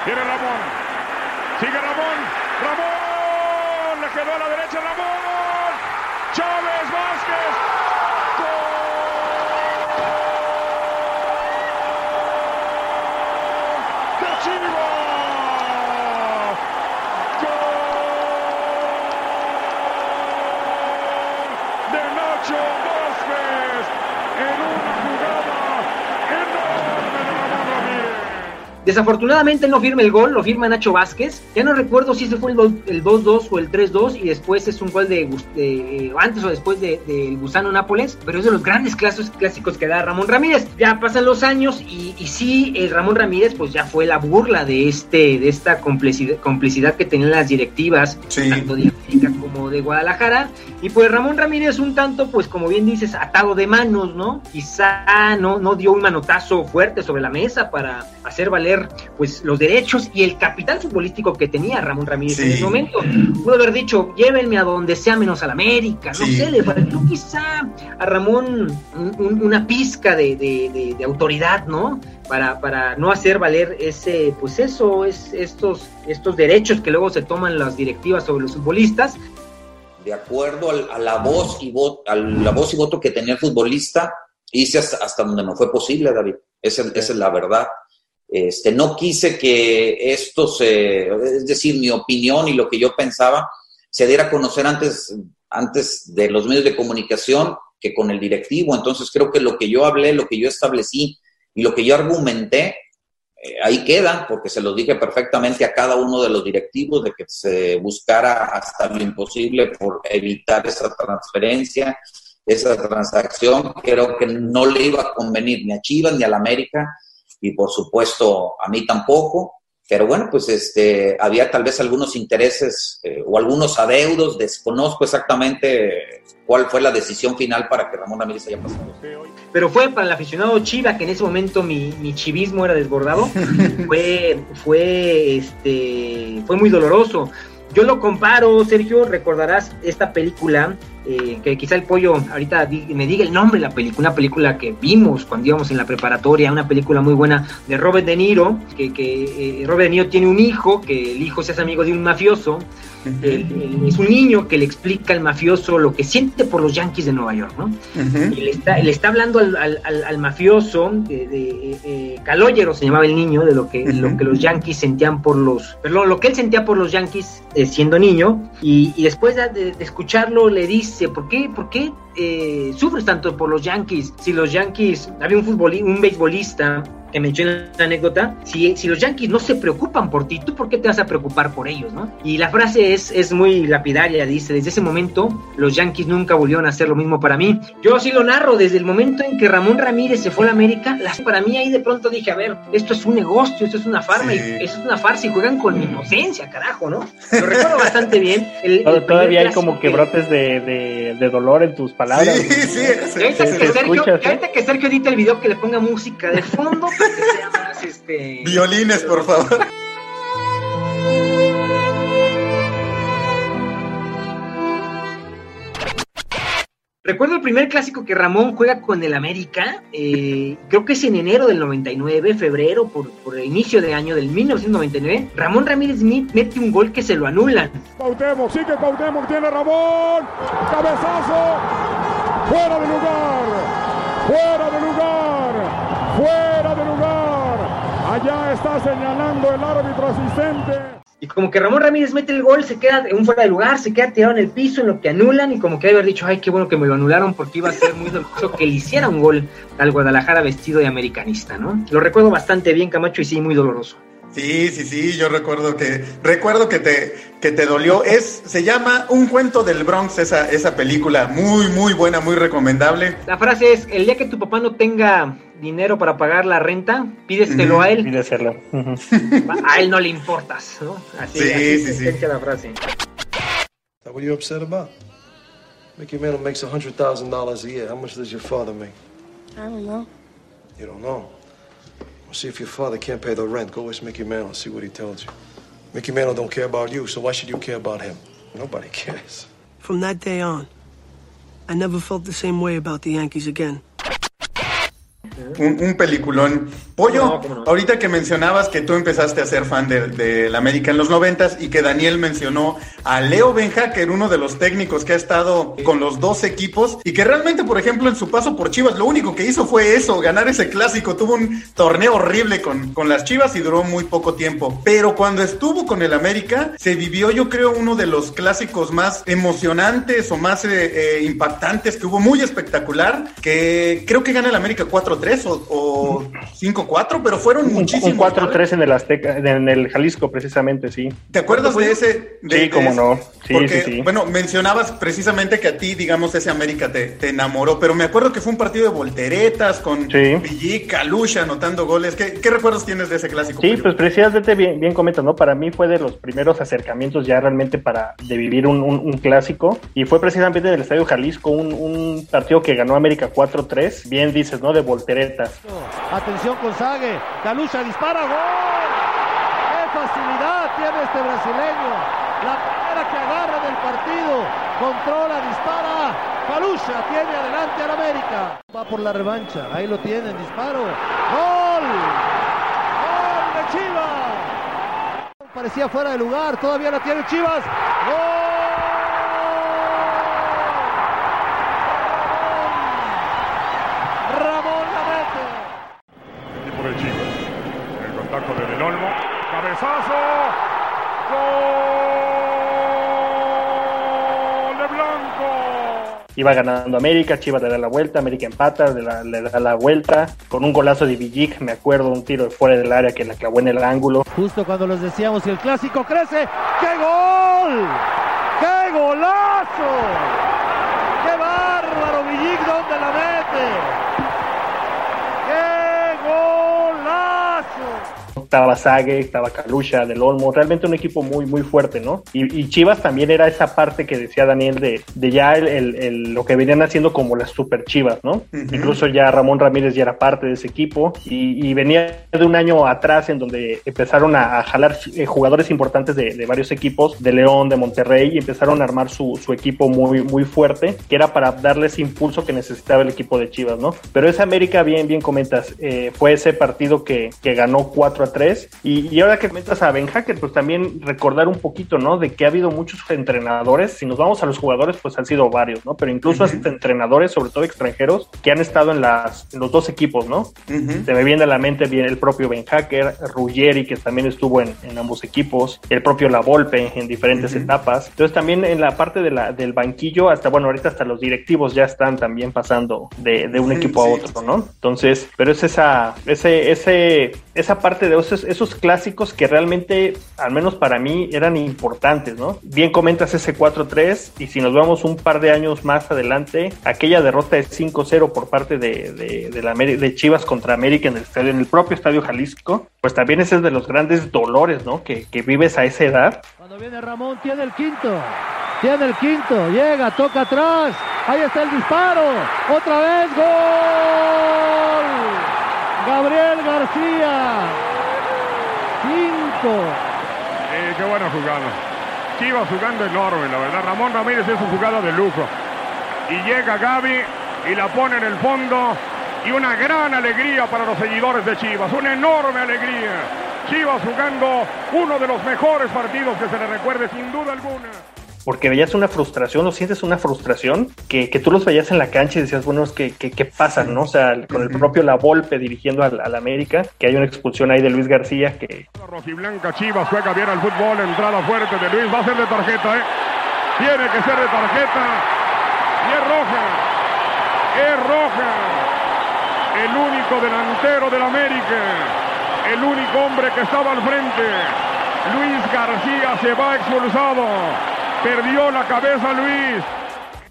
Sigue Desafortunadamente no firma el gol, lo firma Nacho Vázquez. Ya no recuerdo si ese fue el 2-2 o el 3-2 y después es un gol de, de antes o después del de, Gusano Nápoles, pero es de los grandes clásicos que da Ramón Ramírez. Ya pasan los años y, y sí, el Ramón Ramírez pues ya fue la burla de este de esta complicidad, complicidad que tenían las directivas, tanto de América como de Guadalajara. Y pues Ramón Ramírez un tanto, pues como bien dices, atado de manos, ¿no? Quizá no, no dio un manotazo fuerte sobre la mesa para hacer valer pues los derechos y el capital futbolístico que tenía Ramón Ramírez en ese momento. Pudo haber dicho, llévenme a donde sea menos a la América, no sé, le faltó quizá a Ramón una pizca de, autoridad, ¿no? Para, para, no hacer valer ese, pues eso, es estos, estos derechos que luego se toman las directivas sobre los futbolistas. De acuerdo a la voz y voto, a la voz y voto que tenía el futbolista, hice hasta, donde no fue posible, David. Esa, esa es la verdad. Este, no quise que esto se, es decir, mi opinión y lo que yo pensaba, se diera a conocer antes, antes de los medios de comunicación que con el directivo. Entonces creo que lo que yo hablé, lo que yo establecí y lo que yo argumenté, eh, ahí queda, porque se lo dije perfectamente a cada uno de los directivos de que se buscara hasta lo imposible por evitar esa transferencia, esa transacción. Creo que no le iba a convenir ni a Chivas ni a la América y por supuesto a mí tampoco. Pero bueno, pues este, había tal vez algunos intereses eh, o algunos adeudos, desconozco exactamente cuál fue la decisión final para que Ramón Ramírez haya pasado. Pero fue para el aficionado Chiva, que en ese momento mi, mi chivismo era desbordado, fue, fue, este, fue muy doloroso. Yo lo comparo, Sergio, recordarás esta película, eh, que quizá el pollo ahorita me diga el nombre de la película, una película que vimos cuando íbamos en la preparatoria, una película muy buena de Robert De Niro, que, que eh, Robert De Niro tiene un hijo, que el hijo se hace amigo de un mafioso, es un niño que le explica al mafioso lo que siente por los Yankees de Nueva York, ¿no? Y le está, le está hablando al, al, mafioso, de, de eh, Caloyero se llamaba el niño, de lo que, lo que los Yankees sentían por los, perdón, lo que él sentía por los Yankees eh, siendo niño, y, y después de, escucharlo le dice, ¿por qué, por qué eh, sufres tanto por los Yankees? Si los Yankees, había un futbolista, un beisbolista que menciona la anécdota, si, si los Yankees no se preocupan por ti, ¿tú por qué te vas a preocupar por ellos? ¿no? Y la frase es, es muy lapidaria, dice, desde ese momento los Yankees nunca volvieron a hacer lo mismo para mí. Yo así lo narro, desde el momento en que Ramón Ramírez se fue a la América, para mí ahí de pronto dije, a ver, esto es un negocio, esto es una farma, y esto es una farsa y juegan con mi inocencia, carajo, ¿no? Lo recuerdo bastante bien. Todavía hay como que brotes de, de, dolor en tus palabras. Sí, sí, sí. ahorita, que, Sergio, que Sergio edita el video que le ponga música de fondo este, Violines, por favor. Recuerdo el primer clásico que Ramón juega con el América, eh, creo que es en enero del 99, febrero, por, por, el inicio de año del 1999. Ramón Ramírez mete un gol que se lo anulan. Cuauhtémoc, sigue Cuauhtémoc, tiene Ramón, cabezazo, fuera de lugar, fuera de lugar, fuera de lugar. Allá está señalando el árbitro asistente. Y como que Ramón Ramírez mete el gol, se queda un fuera de lugar, se queda tirado en el piso, en lo que anulan, y como que haber dicho, ay, qué bueno que me lo anularon, porque iba a ser muy doloroso que le hiciera un gol al Guadalajara vestido de americanista, ¿no? Lo recuerdo bastante bien, Camacho, y sí, muy doloroso. Sí, sí, sí, yo recuerdo que recuerdo que te que te dolió. Es se llama Un cuento del Bronx esa esa película, muy muy buena, muy recomendable. La frase es, el día que tu papá no tenga dinero para pagar la renta, pídeselo a él. Pídeselo. A él no le importas, ¿no? Así, sí, así sí, sí. la frase. What are you upset about? Mickey Mantle makes $100,000 a year. How much does your father make? I don't know. You don't know? Well, see if your father can't pay the rent. Go ask Mickey Mantle, see what he tells you. Mickey Mantle don't care about you, so why should you care about him? Nobody cares. From that day on, I never felt the same way about the Yankees again. Un, un, peliculón. Pollo, ahorita que mencionabas que tú empezaste a ser fan de, de, América en los noventas y que Daniel mencionó a Leo era uno de los técnicos que ha estado con los dos equipos y que realmente, por ejemplo, en su paso por Chivas, lo único que hizo fue eso, ganar ese clásico. Tuvo un torneo horrible con, con las Chivas y duró muy poco tiempo. Pero cuando estuvo con el América, se vivió, yo creo, uno de los clásicos más emocionantes o más eh, eh, impactantes que hubo, muy espectacular, que creo que gana el América 4-3 4-3 o, 5-4, pero fueron muchísimos. Un 4-3 en el Azteca, en el Jalisco precisamente, sí. ¿Te acuerdas de ese? sí, cómo no. Sí, Porque, sí, sí. bueno, mencionabas precisamente que a ti, digamos, ese América te, te enamoró, pero me acuerdo que fue un partido de volteretas con Sí. Villic, Calusha anotando goles. ¿Qué, qué recuerdos tienes de ese clásico? Sí, pues precisamente bien, bien comentas, ¿no? Para mí fue de los primeros acercamientos ya realmente para de vivir un, un- un clásico y fue precisamente en el Estadio Jalisco, un, un partido que ganó América 4-3, bien dices, ¿no? De volteretas. Atención con Sague. Calucha dispara. ¡Gol! ¡Qué facilidad tiene este brasileño! La primera que agarra del partido. Controla, dispara. Calucha tiene adelante al América. Va por la revancha. Ahí lo tienen. Disparo. ¡Gol! ¡Gol de Chivas! Parecía fuera de lugar. Todavía la tiene Chivas. ¡Gol! Ramón la mete. equipo de Chivas. El contacto de Del Olmo. Cabezazo. Gol de Blanco. Iba ganando América, Chivas le da la vuelta, América empata, le da, la vuelta, con un golazo de Villic, me acuerdo, un tiro fuera del área que la clavó en el ángulo. Justo cuando les decíamos que el clásico crece. ¡Qué gol! ¡Qué golazo! ¡Qué bárbaro! Villic, ¿dónde la mete? ¡Qué golazo! Estaba Sague, estaba Calucha, Del Olmo, realmente un equipo muy, muy fuerte, ¿no? Y, y Chivas también era esa parte que decía Daniel de, de ya el, el- el- lo que venían haciendo como las super Chivas, ¿no? Ujú. Incluso ya Ramón Ramírez ya era parte de ese equipo y, y venía de un año atrás en donde empezaron a, a jalar eh, jugadores importantes de, de varios equipos, de León, de Monterrey, y empezaron a armar su, su equipo muy, muy fuerte, que era para darle ese impulso que necesitaba el equipo de Chivas, ¿no? Pero esa América, bien, bien comentas, eh, fue ese partido que, que ganó 4 a 3. Y, y ahora que comentas a Ben Hacker, pues también recordar un poquito, ¿no? De que ha habido muchos entrenadores. Si nos vamos a los jugadores, pues han sido varios, ¿no? Pero incluso hasta entrenadores, sobre todo extranjeros, que han estado en, las, en los dos equipos, ¿no? Se me viene a la mente bien el propio Ben Hacker, Ruggeri, que también estuvo en, en ambos equipos, el propio La Volpe en diferentes etapas. Entonces también en la parte de la, del banquillo, hasta bueno, ahorita hasta los directivos ya están también pasando de, de un Sí, equipo a sí, otro, ¿no? Entonces, pero es esa, ese, ese, esa parte de esos, clásicos que realmente, al menos para mí, eran importantes, ¿no? Bien comentas ese 4-3 y si nos vamos un par de años más adelante, aquella derrota de 5-0 por parte de, de Chivas contra América en el estadio, en el propio estadio Jalisco, pues también ese es de los grandes dolores, ¿no? Que, que vives a esa edad. Cuando viene Ramón, tiene el quinto. Tiene el quinto. Llega, toca atrás. Ahí está el disparo. Otra vez. Gol. Gabriel García. Cinco. Eh, qué buena jugada. Chivas jugando enorme, la verdad. Ramón Ramírez es su jugada de lujo. Y llega Gaby y la pone en el fondo. Y una gran alegría para los seguidores de Chivas. Una enorme alegría. Chivas jugando uno de los mejores partidos que se le recuerde sin duda alguna. Porque veías una frustración o sientes una frustración que, que tú los veías en la cancha y decías, bueno, es que, que, que pasa, ¿no? O sea, con el propio La Volpe dirigiendo al, al América, que hay una expulsión ahí de Luis García que Rojiblanca Chivas juega bien al fútbol, entrada fuerte de Luis, va a ser de tarjeta, ¿eh? Tiene que ser de tarjeta. Y es roja. Es roja. El único delantero del América. El único hombre que estaba al frente. Luis García se va expulsado. Perdió la cabeza Luis.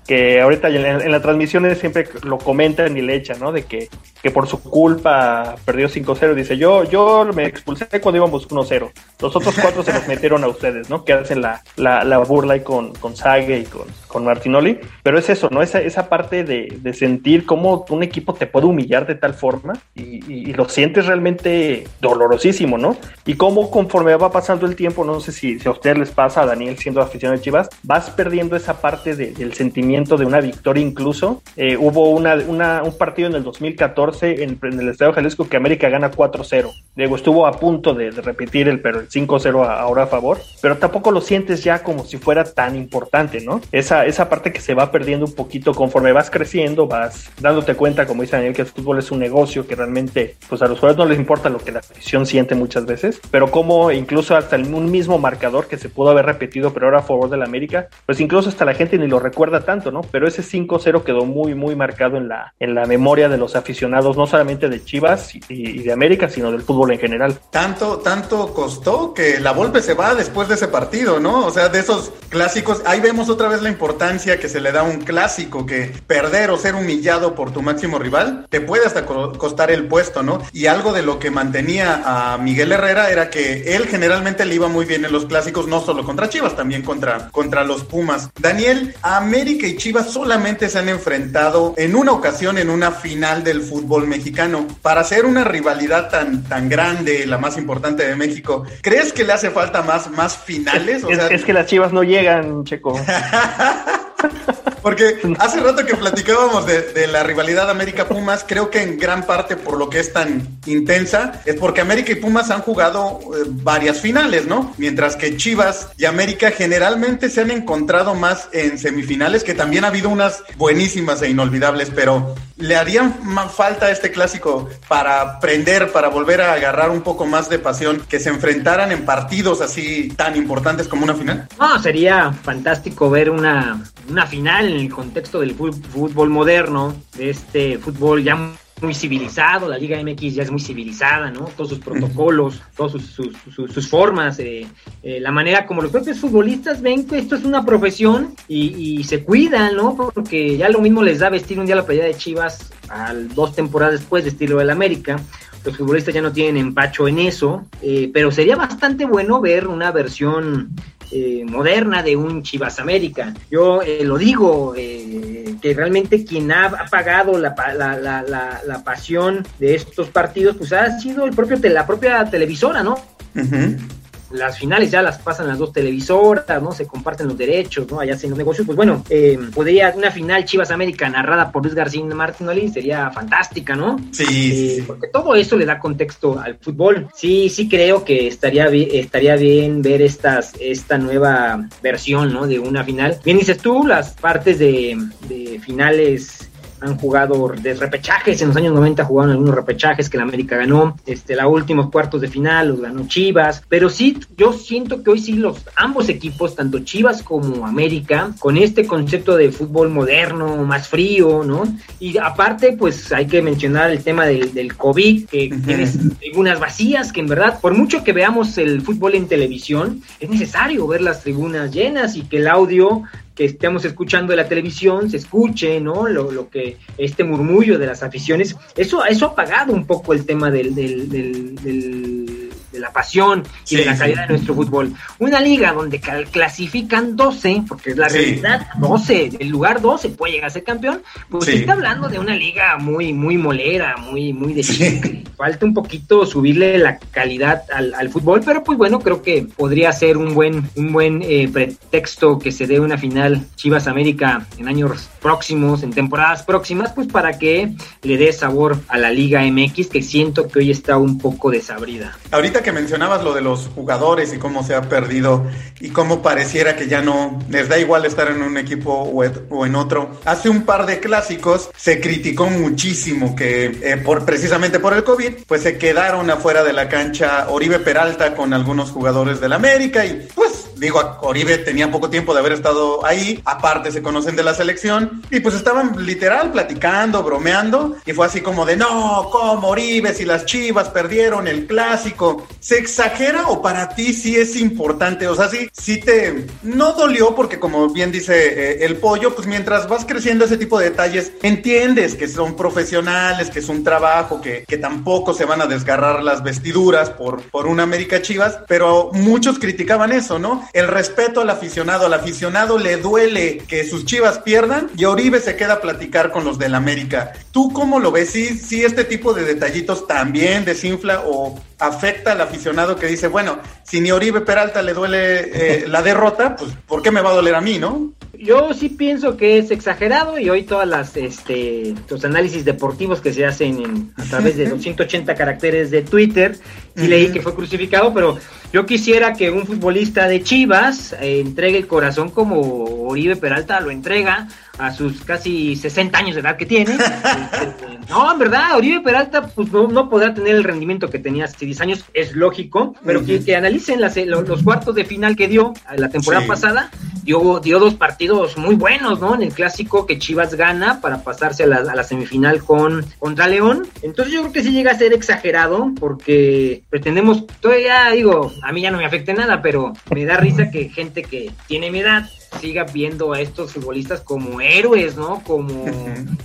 Que ahorita en, en las transmisiones siempre lo comentan y le echan, ¿no? De que, que por su culpa perdió 5-0. Dice, yo, yo me expulsé cuando íbamos 1-0. Los otros cuatro se los metieron a ustedes, ¿no? Que hacen la, la, la burla ahí con, con Sague y con, con Martinoli. Pero es eso, ¿no? Esa, esa parte de, de sentir cómo un equipo te puede humillar de tal forma y, y- y lo sientes realmente dolorosísimo, ¿no? Y cómo conforme va pasando el tiempo, no sé si, si a ustedes les pasa, a Daniel siendo aficionado de Chivas, vas perdiendo esa parte de- del sentimiento de una victoria incluso. Eh, hubo una, una- un partido en el 2014 en, en el Estadio Jalisco que América gana 4-0. Diego estuvo a punto de, de repetir el, pero el 5-0 a- ahora a favor, pero tampoco lo sientes ya como si fuera tan importante, ¿no? Esa, esa parte que se va perdiendo un poquito conforme vas creciendo, vas dándote cuenta, como dice Daniel, que el fútbol es un negocio que realmente, pues a los jugadores no les importa lo que la afición siente muchas veces, pero como incluso hasta en un mismo marcador que se pudo haber repetido, pero ahora a favor de la América, pues incluso hasta la gente ni lo recuerda tanto Pero ese 5-0 quedó muy, muy marcado en la, en la memoria de los aficionados, no solamente de Chivas y, de América, sino del fútbol en general. Tanto, tanto costó que la Volpe se va después de ese partido, ¿no? O sea, de esos clásicos, ahí vemos otra vez la importancia que se le da a un clásico, que perder o ser humillado por tu máximo rival te puede hasta costar el puesto, ¿no? Y algo de lo que mantenía a Miguel Herrera era que él generalmente le iba muy bien en los clásicos, no solo contra Chivas, también contra, contra los Pumas. Daniel, América Chivas solamente se han enfrentado en una ocasión en una final del fútbol mexicano. Para hacer una rivalidad tan, tan grande, la más importante de México, ¿crees que le hace falta más, más finales? O es, es que las Chivas no llegan, Checo. Porque hace rato que platicábamos de, la rivalidad América-Pumas, creo que en gran parte por lo que es tan intensa, es porque América y Pumas han jugado eh, varias finales, ¿no? Mientras que Chivas y América generalmente se han encontrado más en semifinales, que también ha habido unas buenísimas e inolvidables, pero ¿le harían falta este clásico para aprender, para volver a agarrar un poco más de pasión, que se enfrentaran en partidos así tan importantes como una final? No, sería fantástico ver una, una final en el contexto del fútbol moderno, de este fútbol ya muy civilizado, la Liga MX ya es muy civilizada, ¿no? Todos sus protocolos, todas sus, formas, eh, eh, la manera como los propios futbolistas ven que esto es una profesión y, se cuidan, ¿no? Porque ya lo mismo les da vestir un día la playa de Chivas, al dos temporadas después de estilo del América, los futbolistas ya no tienen empacho en eso, eh, pero sería bastante bueno ver una versión eh, moderna de un Chivas América. Yo eh, lo digo, eh, que realmente quien ha, pagado la, la, la, pasión de estos partidos, pues ha sido el propio la propia televisora, ¿no? Las finales ya las pasan las dos televisoras, ¿no? Se comparten los derechos, ¿no? Allá hacen los negocios. Pues bueno, eh, podría una final Chivas América narrada por Luis García Martinoli sería fantástica, ¿no? Sí, eh, Porque todo eso le da contexto al fútbol. Sí, sí creo que estaría, bien, estaría bien ver estas, esta nueva versión, ¿no? De una final. Bien dices tú, las partes de, de finales han jugado de repechajes, en los años 90 jugaron algunos repechajes que la América ganó, este, la últimos cuartos de final los ganó Chivas, pero sí, yo siento que hoy sí los ambos equipos, tanto Chivas como América, con este concepto de fútbol moderno, más frío, ¿no? Y aparte, pues hay que mencionar el tema del, del COVID, que tiene tribunas vacías, que en verdad, por mucho que veamos el fútbol en televisión, es necesario ver las tribunas llenas y que el audio que estemos escuchando de la televisión se escuche, ¿no? Lo, lo, que este murmullo de las aficiones, eso, eso ha apagado un poco el tema del, del, del de la pasión y de la calidad de nuestro fútbol. Una liga donde clasifican 12, porque es la realidad, 12, el lugar 12 puede llegar a ser campeón, pues se está hablando de una liga muy, muy molera, muy, muy de Falta un poquito subirle la calidad al, fútbol, pero pues bueno, creo que podría ser un buen, un buen eh, pretexto que se dé una final Chivas América en años próximos, en temporadas próximas, pues para que le dé sabor a la Liga MX, que siento que hoy está un poco desabrida. Ahorita que mencionabas lo de los jugadores y cómo se ha perdido y cómo pareciera que ya no les da igual estar en un equipo o en otro, hace un par de clásicos se criticó muchísimo que eh, por precisamente por el COVID, pues se quedaron afuera de la cancha Oribe Peralta con algunos jugadores del América y pues digo, Oribe tenía poco tiempo de haber estado ahí, aparte se conocen de la selección y pues estaban literal platicando, bromeando y fue así como de no, ¿cómo Oribe si las Chivas perdieron el clásico? ¿Se exagera o para ti sí es importante? O sea, sí, sí te... No dolió porque como bien dice eh, el pollo, pues mientras vas creciendo ese tipo de detalles, entiendes que son profesionales, que es un trabajo, que, que tampoco se van a desgarrar las vestiduras por, por una América Chivas, pero muchos criticaban eso, ¿no? El respeto al aficionado, al aficionado le duele que sus Chivas pierdan y Oribe se queda a platicar con los del América. ¿Tú cómo lo ves? ¿Sí, sí este tipo de detallitos también desinfla o afecta al aficionado que dice, bueno, si ni Oribe Peralta le duele eh, la derrota, pues ¿por qué me va a doler a mí, no? Yo sí pienso que es exagerado y hoy todas las este los análisis deportivos que se hacen a través de los 180 caracteres de Twitter, y leí que fue crucificado, pero yo quisiera que un futbolista de Chivas eh, entregue el corazón como Oribe Peralta lo entrega a sus casi 60 años de edad que tiene. No, en verdad, Oribe Peralta pues no, podrá tener el rendimiento que tenía hace 10 años, es lógico, pero que, analicen los, cuartos de final que dio la temporada pasada dio, dio dos partidos muy buenos, ¿no? En el clásico que Chivas gana para pasarse a la, a la semifinal con contra León. Entonces yo creo que sí llega a ser exagerado porque pretendemos, todavía digo, a mí ya no me afecta nada, pero me da risa que gente que tiene mi edad siga viendo a estos futbolistas como héroes, ¿no? Como...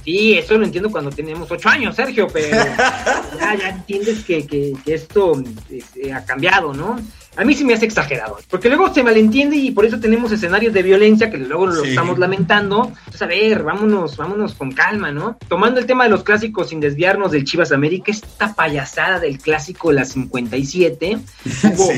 Sí, eso lo entiendo cuando tenemos ocho años, Sergio, pero ya, entiendes que, que, esto este, ha cambiado, ¿no? A mí sí me hace exagerado, porque luego se malentiende y por eso tenemos escenarios de violencia que luego lo estamos lamentando. Entonces, a ver, vámonos, vámonos con calma, ¿no? Tomando el tema de los clásicos sin desviarnos del Chivas América, esta payasada del clásico de la 57, hubo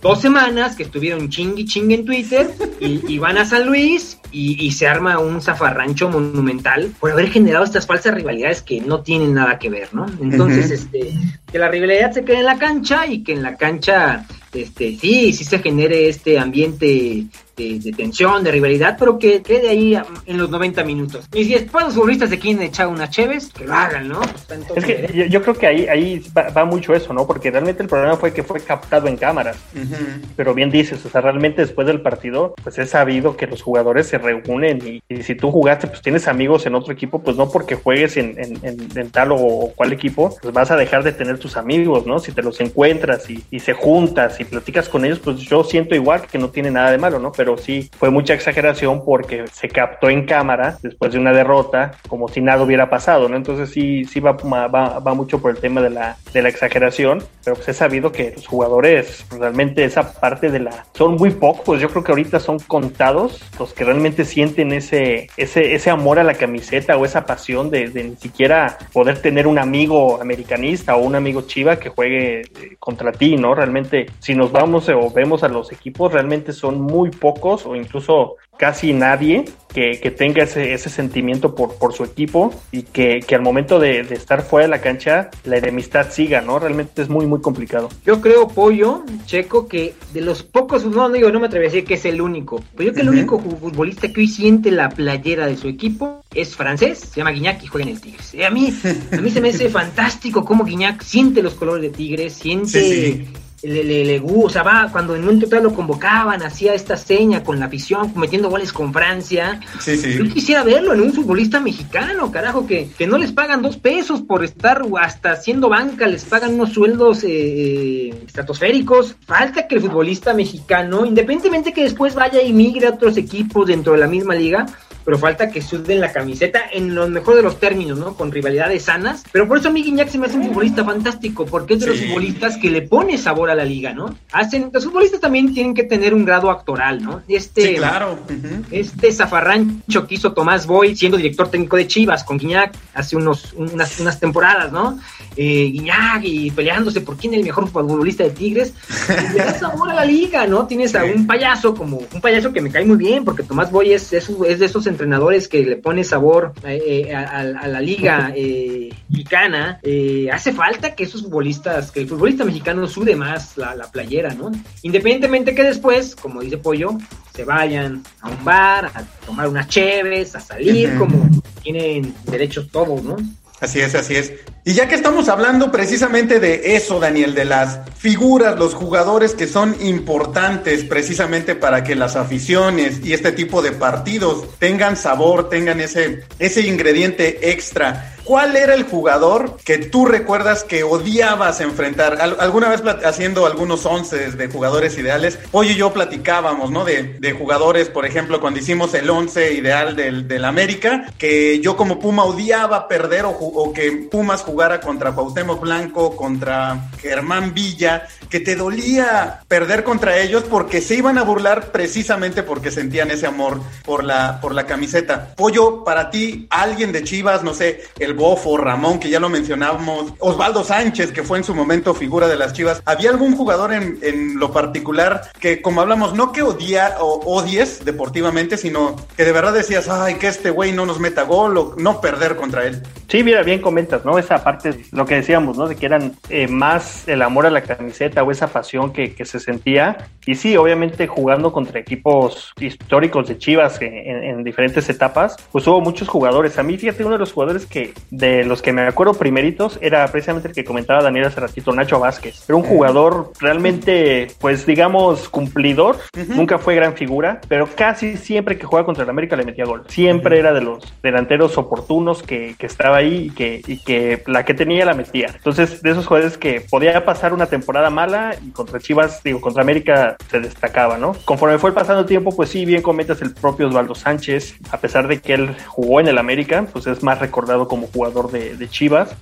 dos semanas que estuvieron chingui chingue en Twitter y, van a San Luis y, se arma un zafarrancho monumental por haber generado estas falsas rivalidades que no tienen nada que ver, ¿no? Entonces, este, que la rivalidad se quede en la cancha y que en la cancha este, sí, sí se genere este ambiente de, tensión, de rivalidad, pero que quede ahí en los 90 minutos. Y si después los futbolistas se quieren echar unas cheves, que lo hagan, ¿no? Pues, es que yo, creo que ahí, ahí va, mucho eso, ¿no? Porque realmente el problema fue que fue captado en cámaras. Pero bien dices, o sea, realmente después del partido, pues es sabido que los jugadores se reúnen y, si tú jugaste, pues tienes amigos en otro equipo, pues no porque juegues en, en, tal o, cual equipo, pues vas a dejar de tener tus amigos, ¿no? Si te los encuentras y, y se juntas y platicas con ellos, pues yo siento igual que no tiene nada de malo, ¿no? Pero sí fue mucha exageración porque se captó en cámara después de una derrota como si nada hubiera pasado, ¿no? Entonces sí, sí va, va, va mucho por el tema de la, de la exageración, pero pues he sabido que los jugadores realmente esa parte de la... son muy pocos, yo creo que ahorita son contados los que realmente sienten ese, ese, ese amor a la camiseta o esa pasión de, de ni siquiera poder tener un amigo americanista o un amigo chiva que juegue eh, contra ti, ¿no? Realmente si nos vamos o vemos a los equipos, realmente son muy pocos o incluso casi nadie que, tenga ese, ese sentimiento por, por su equipo y que, al momento de, estar fuera de la cancha la enemistad siga, ¿no? Realmente es muy, muy complicado. Yo creo, Pollo, Checo, que de los pocos, no, digo, no me atrevo a decir que es el único, pero yo creo que el único futbolista que hoy siente la playera de su equipo es francés, se llama Guiñac y juega en el Tigres. A mí, a mí se me hace fantástico cómo Guiñac siente los colores de Tigres, siente le, le, le, o sea, va, cuando en un total lo convocaban, hacía esta seña con la afición, cometiendo goles con Francia. Yo quisiera verlo en un futbolista mexicano, carajo, que, que no les pagan dos pesos por estar hasta haciendo banca, les pagan unos sueldos eh, estratosféricos. Falta que el futbolista mexicano, independientemente que después vaya y migre a otros equipos dentro de la misma liga, pero falta que suden la camiseta en los mejores de los términos, ¿no? Con rivalidades sanas. Pero por eso a mí Guiñac se me hace un futbolista fantástico, porque es de los futbolistas que le pone sabor a la liga, ¿no? Hacen, los futbolistas también tienen que tener un grado actoral, ¿no? Este, sí, claro. Este zafarrancho que hizo Tomás Boy siendo director técnico de Chivas con Guiñac hace unos, unas, unas temporadas, ¿no? Eh, Guiñac y peleándose por quién es el mejor futbolista de Tigres. le da sabor a la liga, ¿no? Tienes a un payaso como un payaso que me cae muy bien, porque Tomás Boy es, es, es de esos entrenadores que le pone sabor eh, eh, a, la liga eh, mexicana, hace falta que esos futbolistas, que el futbolista mexicano sude más la, playera, ¿no? Independientemente que después, como dice Pollo, se vayan a un bar, a tomar unas cheves, a salir, como tienen derecho todos, ¿no? Así es, así es. Y ya que estamos hablando precisamente de eso, Daniel, de las figuras, los jugadores que son importantes precisamente para que las aficiones y este tipo de partidos tengan sabor, tengan ese, ese ingrediente extra. ¿Cuál era el jugador que tú recuerdas que odiabas enfrentar? alguna vez haciendo algunos once de jugadores ideales, hoy y yo platicábamos, ¿no? De, jugadores, por ejemplo, cuando hicimos el once ideal del, América, que yo como Puma odiaba perder o, o que Pumas jugara contra Cuauhtémoc Blanco, contra Germán Villa, que te dolía perder contra ellos porque se iban a burlar precisamente porque sentían ese amor por la, por la camiseta. Pollo, para ti, alguien de Chivas, no sé, el Bofo, Ramón, que ya lo mencionábamos, Osvaldo Sánchez, que fue en su momento figura de las Chivas. ¿Había algún jugador en, lo particular que, como hablamos, no que odia o odies deportivamente, sino que de verdad decías, ay, que este güey no nos meta gol o no perder contra él? Sí, mira, bien comentas, ¿no? Esa parte, lo que decíamos, ¿no? De que eran eh, más el amor a la camiseta o esa pasión que, se sentía. Y sí, obviamente jugando contra equipos históricos de Chivas en, diferentes etapas, pues hubo muchos jugadores. A mí, fíjate, uno de los jugadores que, de los que me acuerdo primeritos, era precisamente el que comentaba Daniel hace ratito, Nacho Vázquez. Era un jugador realmente, pues digamos, cumplidor. Nunca fue gran figura, pero casi siempre que jugaba contra el América le metía gol. Siempre era de los delanteros oportunos que, que estaba ahí y que, y que la que tenía la metía. Entonces, de esos jugadores que podía pasar una temporada mala y contra Chivas, digo, contra América se destacaba, ¿no? Conforme fue pasando el tiempo, pues sí, bien comentas el propio Osvaldo Sánchez, a pesar de que él jugó en el América, pues es más recordado como jugador de, de Chivas,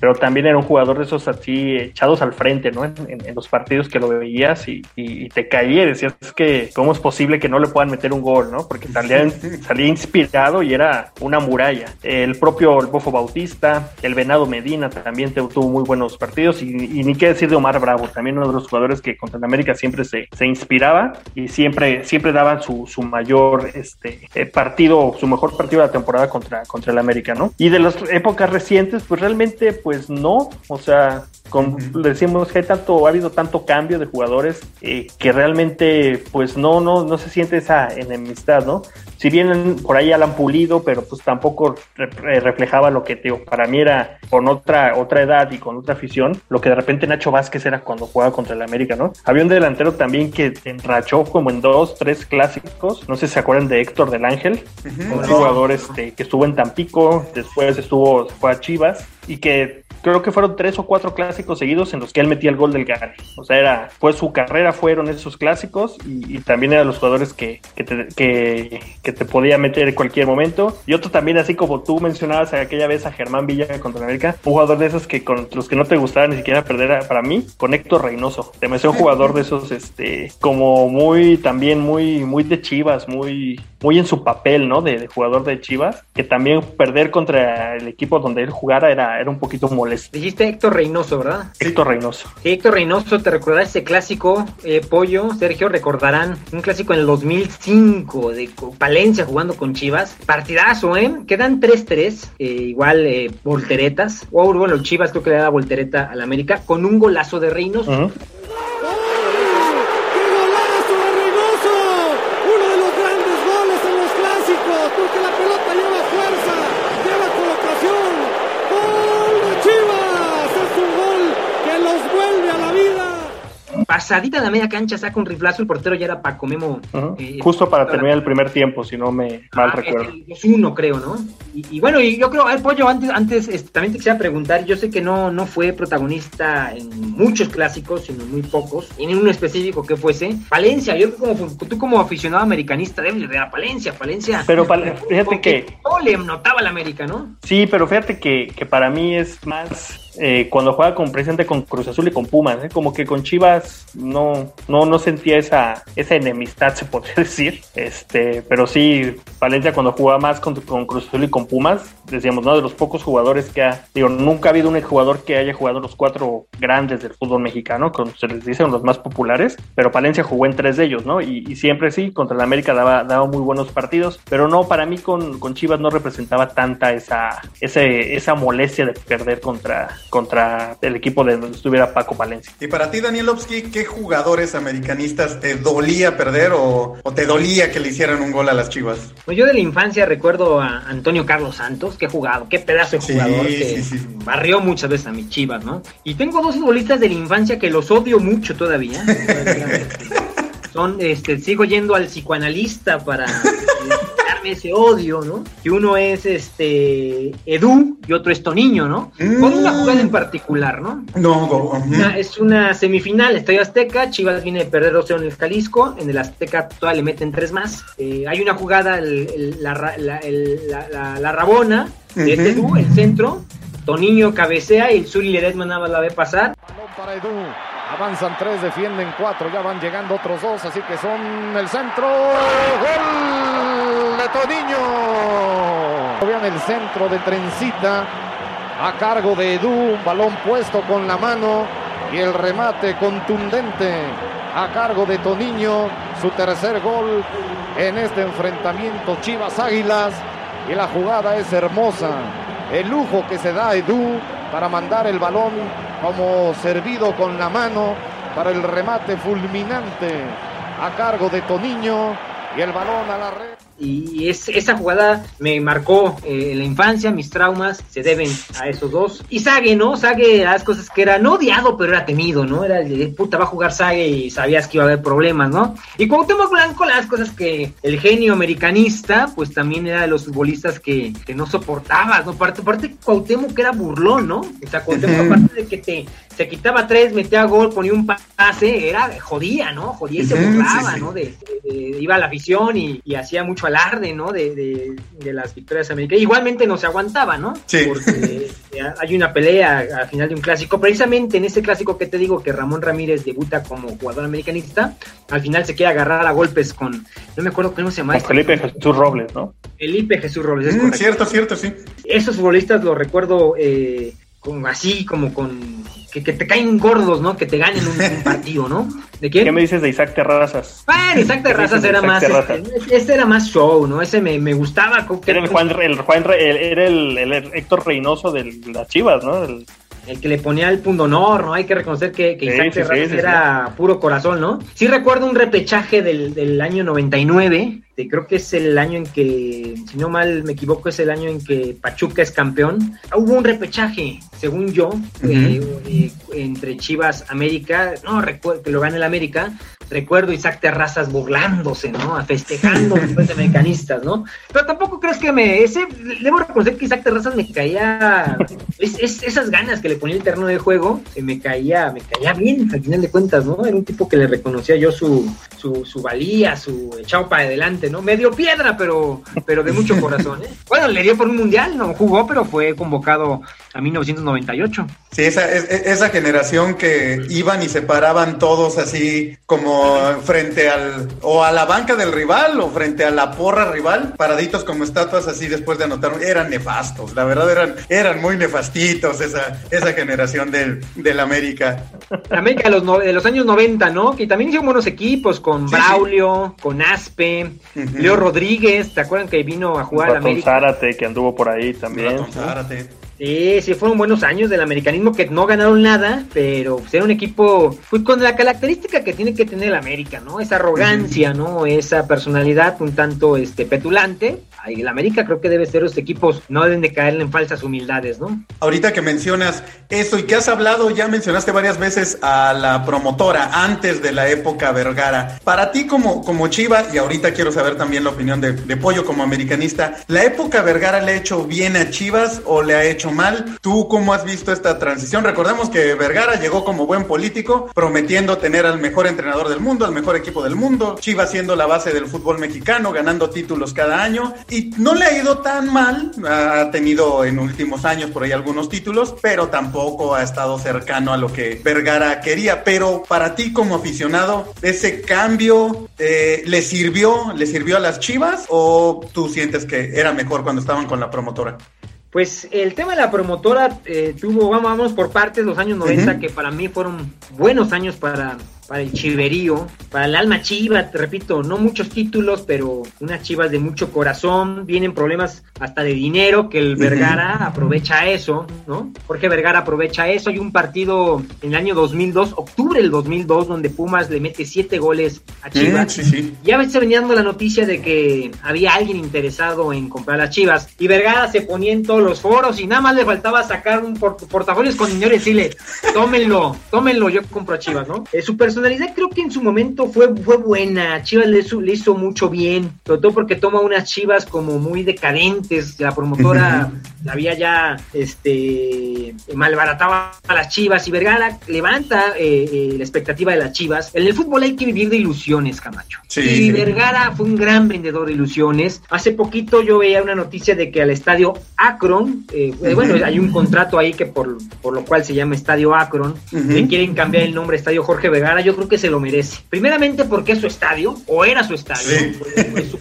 pero también era un jugador de esos así echados al frente, ¿no? En, en, los partidos que lo veías y, y, te caía y decías, es que, ¿cómo es posible que no le puedan meter un gol, ¿no? Porque salía, salía inspirado y era una muralla. El propio el Bofo Bautista, el Venado Medina también tuvo muy buenos partidos y, ni qué decir de Omar Bravo, también uno de los jugadores que contra América siempre se, se inspiraba y siempre, siempre daban su, su mayor este, eh, partido, su mejor partido de la temporada contra, contra el América, ¿no? Y de las épocas recientes, pues realmente, pues no, o sea, con, decimos que hay tanto, ha habido tanto cambio de jugadores eh, que realmente, pues no, no, no se siente esa enemistad, ¿no? Si bien por ahí Alan Pulido, pero pues tampoco eh, reflejaba lo que para mí era con otra, otra edad y con otra afición, lo que de repente Nacho Vázquez era cuando jugaba contra el América, ¿no? Había un delantero también que enrachó como en dos, tres clásicos, no sé si se acuerdan de Héctor del Ángel, un jugador este, que estuvo en Tampico, después estuvo, fue a Chivas y que creo que fueron tres o cuatro clásicos seguidos en los que él metía el gol del Gane. O sea, era, fue su carrera, fueron esos clásicos y, también eran los jugadores que, que, te, que, te podía meter en cualquier momento. Y otro también, así como tú mencionabas aquella vez a Germán Villa contra América, un jugador de esos que con los que no te gustaba ni siquiera perder para mí, con Héctor Reynoso. Te me un jugador de esos, este, como muy, también muy, muy de Chivas, muy, muy en su papel, ¿no? De, jugador de Chivas, que también perder contra el equipo donde él jugara era, era un poquito molesto. Dijiste Héctor Reynoso, ¿verdad? Héctor Reynoso. Héctor Reynoso, ¿te recordarás ese clásico, eh, Pollo? Sergio, recordarán un clásico en el 2005 de Palencia jugando con Chivas. Partidazo, ¿eh? Quedan 3-3, eh, igual eh, volteretas. Wow, bueno, Chivas creo que le da voltereta al América con un golazo de Reynoso. Pasadita de la media cancha saca un riflazo, el portero ya era Paco Memo. Eh, Justo para terminar el primer tiempo, si no me mal ah, recuerdo. El 2-1 creo, ¿no? Y, bueno, y yo creo, al pollo, antes, antes este, también te quisiera preguntar, yo sé que no, no fue protagonista en muchos clásicos, sino en muy pocos, y en uno específico que fuese. Palencia, yo creo como tú como aficionado americanista debes de a Palencia, Palencia. Pero fíjate que... Todo le notaba la América, ¿no? Sí, pero fíjate que, que para mí es más eh, cuando juega con presente con Cruz Azul y con Pumas, ¿eh? como que con Chivas no, no, no sentía esa, esa enemistad, se podría decir. Este, pero sí, Valencia cuando jugaba más con, Cruz Azul y con Pumas, decíamos, ¿no? De los pocos jugadores que ha, digo, nunca ha habido un jugador que haya jugado los cuatro grandes del fútbol mexicano, como se les dicen los más populares, pero Valencia jugó en tres de ellos, ¿no? Y, siempre sí, contra el América daba, daba muy buenos partidos, pero no, para mí con, con Chivas no representaba tanta esa, ese, esa molestia de perder contra, contra el equipo de donde estuviera Paco Palencia. Y para ti, Danielovsky, ¿qué jugadores americanistas te dolía perder o, te dolía que le hicieran un gol a las Chivas? Pues yo de la infancia recuerdo a Antonio Carlos Santos, que jugado, qué pedazo de jugador que barrió muchas veces a mis Chivas, ¿no? Y tengo dos futbolistas de la infancia que los odio mucho todavía. Son, este, sigo yendo al psicoanalista para ese odio, ¿no? Que uno es este Edu y otro es Toniño, ¿no? Con una mm. jugada en particular, ¿no? No, es una semifinal, Estadio Azteca, Chivas viene a perder 2 en el Jalisco, en el Azteca todavía le meten tres más. Eh, hay una jugada, la, la, Rabona, de este Edu, el centro, Toniño cabecea y el Zuli Ledesma nada más la ve pasar. para Edu. Avanzan tres, defienden cuatro, ya van llegando otros dos, así que son el centro. ¡Gol Toniño! Vean el centro de Trencita a cargo de Edu, un balón puesto con la mano y el remate contundente a cargo de Toniño, su tercer gol en este enfrentamiento Chivas Águilas y la jugada es hermosa. el lujo que se da Edu para mandar el balón como servido con la mano para el remate fulminante a cargo de Toniño y el balón a la red y es, esa jugada me marcó eh, en la infancia, mis traumas se deben a esos dos. Y Sage, ¿no? Sage, las cosas que era no odiado, pero era temido, ¿no? Era el de puta, va a jugar Sage y sabías que iba a haber problemas, ¿no? Y Cuauhtémoc Blanco, las cosas que el genio americanista, pues también era de los futbolistas que, que no soportabas, ¿no? Aparte, aparte Cuauhtémoc que era burlón, ¿no? O sea, Cuauhtémoc, aparte de que te, se quitaba tres, metía gol, ponía un pase, era jodía, ¿no? Jodía y se burlaba, ¿no? De, iba a la afición y, y hacía mucho alarde, ¿no? De, de, de, las victorias americanas. Igualmente no se aguantaba, ¿no? Sí. Porque hay una pelea al final de un clásico. Precisamente en ese clásico que te digo que Ramón Ramírez debuta como jugador americanista, al final se quiere agarrar a golpes con, no me acuerdo cómo se llama. Con Felipe Jesús Robles, ¿no? Felipe Jesús Robles, es mm, Cierto, cierto, sí. Esos futbolistas los recuerdo eh, como así, como con que, que, te caen gordos, ¿no? Que te ganen un, un, partido, ¿no? ¿De quién? ¿Qué me dices de Isaac Terrazas? Bueno, Isaac Terrazas era más, este, este, era más show, ¿no? Ese me, me gustaba. Era el Juan, el Juan el, era el, el, Héctor Reynoso de las Chivas, ¿no? El, el que le ponía el punto honor, ¿no? Hay que reconocer que, que Isaac sí, era puro corazón, ¿no? Sí recuerdo un repechaje del, del año 99, de, creo que es el año en que, si no mal me equivoco, es el año en que Pachuca es campeón. Hubo un repechaje, según yo, uh -huh. eh, eh, entre Chivas América, no recuerdo que lo gane el América, recuerdo Isaac Terrazas burlándose, ¿no? Festejando después de mecanistas, ¿no? Pero tampoco crees que me, ese, debo reconocer que Isaac Terrazas me caía, es, es, esas ganas que le ponía el terreno de juego, que me caía, me caía bien, al final de cuentas, ¿no? Era un tipo que le reconocía yo su, su, su valía, su echado para adelante, ¿no? Medio piedra, pero, pero de mucho corazón, ¿eh? Bueno, le dio por un mundial, no jugó, pero fue convocado a 1998. Sí, esa, esa generación que iban y se paraban todos así como frente al, o a la banca del rival o frente a la porra rival, paraditos como estatuas así después de anotar, eran nefastos, la verdad eran, eran muy nefastitos esa, esa generación del, del América. América de los, no, de los años 90, ¿no? Que también hicieron buenos equipos con sí, Braulio, sí. con Aspe, uh -huh. Leo Rodríguez, ¿te acuerdan que vino a jugar a América? Zárate, que anduvo por ahí también. Ratón Zárate. Sí, sí, fueron buenos años del americanismo que no ganaron nada, pero era un equipo pues, con la característica que tiene que tener el América, ¿no? Esa arrogancia, ¿no? Esa personalidad un tanto este, petulante. El América creo que debe ser los equipos, no deben de caerle en falsas humildades, ¿no? Ahorita que mencionas eso y que has hablado, ya mencionaste varias veces a la promotora antes de la época Vergara. Para ti como, como Chiva, y ahorita quiero saber también la opinión de, de Pollo como americanista, ¿la época Vergara le ha hecho bien a Chivas o le ha hecho mal. ¿Tú cómo has visto esta transición? Recordemos que Vergara llegó como buen político, prometiendo tener al mejor entrenador del mundo, al mejor equipo del mundo, Chivas siendo la base del fútbol mexicano, ganando títulos cada año, y no le ha ido tan mal, ha tenido en últimos años por ahí algunos títulos, pero tampoco ha estado cercano a lo que Vergara quería. Pero para ti como aficionado, ¿ese cambio eh, le sirvió, le sirvió a las Chivas o tú sientes que era mejor cuando estaban con la promotora? Pues el tema de la promotora eh, tuvo, vamos, vamos por partes, los años 90, uh -huh. que para mí fueron buenos años para, para el chiverío, para el alma chiva, te repito, no muchos títulos, pero unas chivas de mucho corazón, vienen problemas hasta de dinero, que el Vergara aprovecha eso, ¿no? Jorge Vergara aprovecha eso, hay un partido en el año 2002, octubre del 2002, donde Pumas le mete siete goles a Chivas, uh -huh, sí, sí. y a veces venía dando la noticia de que había alguien interesado en comprar las Chivas, y Vergara se ponía en todo los foros y nada más le faltaba sacar un port portafolios con dinero y decirle, tómenlo, tómenlo, yo compro a Chivas, ¿no? Eh, su personalidad creo que en su momento fue, fue buena, Chivas le hizo, le hizo mucho bien, sobre todo porque toma unas Chivas como muy decadentes, la promotora había ya, este, malbarataba a las Chivas y Vergara levanta eh, eh, la expectativa de las Chivas. En el fútbol hay que vivir de ilusiones, Camacho. Sí. Y Vergara fue un gran vendedor de ilusiones. Hace poquito yo veía una noticia de que al estadio Akron eh, bueno, hay un contrato ahí que por, por lo cual se llama Estadio Akron, uh -huh. le quieren cambiar el nombre Estadio Jorge Vergara, yo creo que se lo merece. Primeramente porque es su estadio, o era su estadio, sí. fue, fue, su,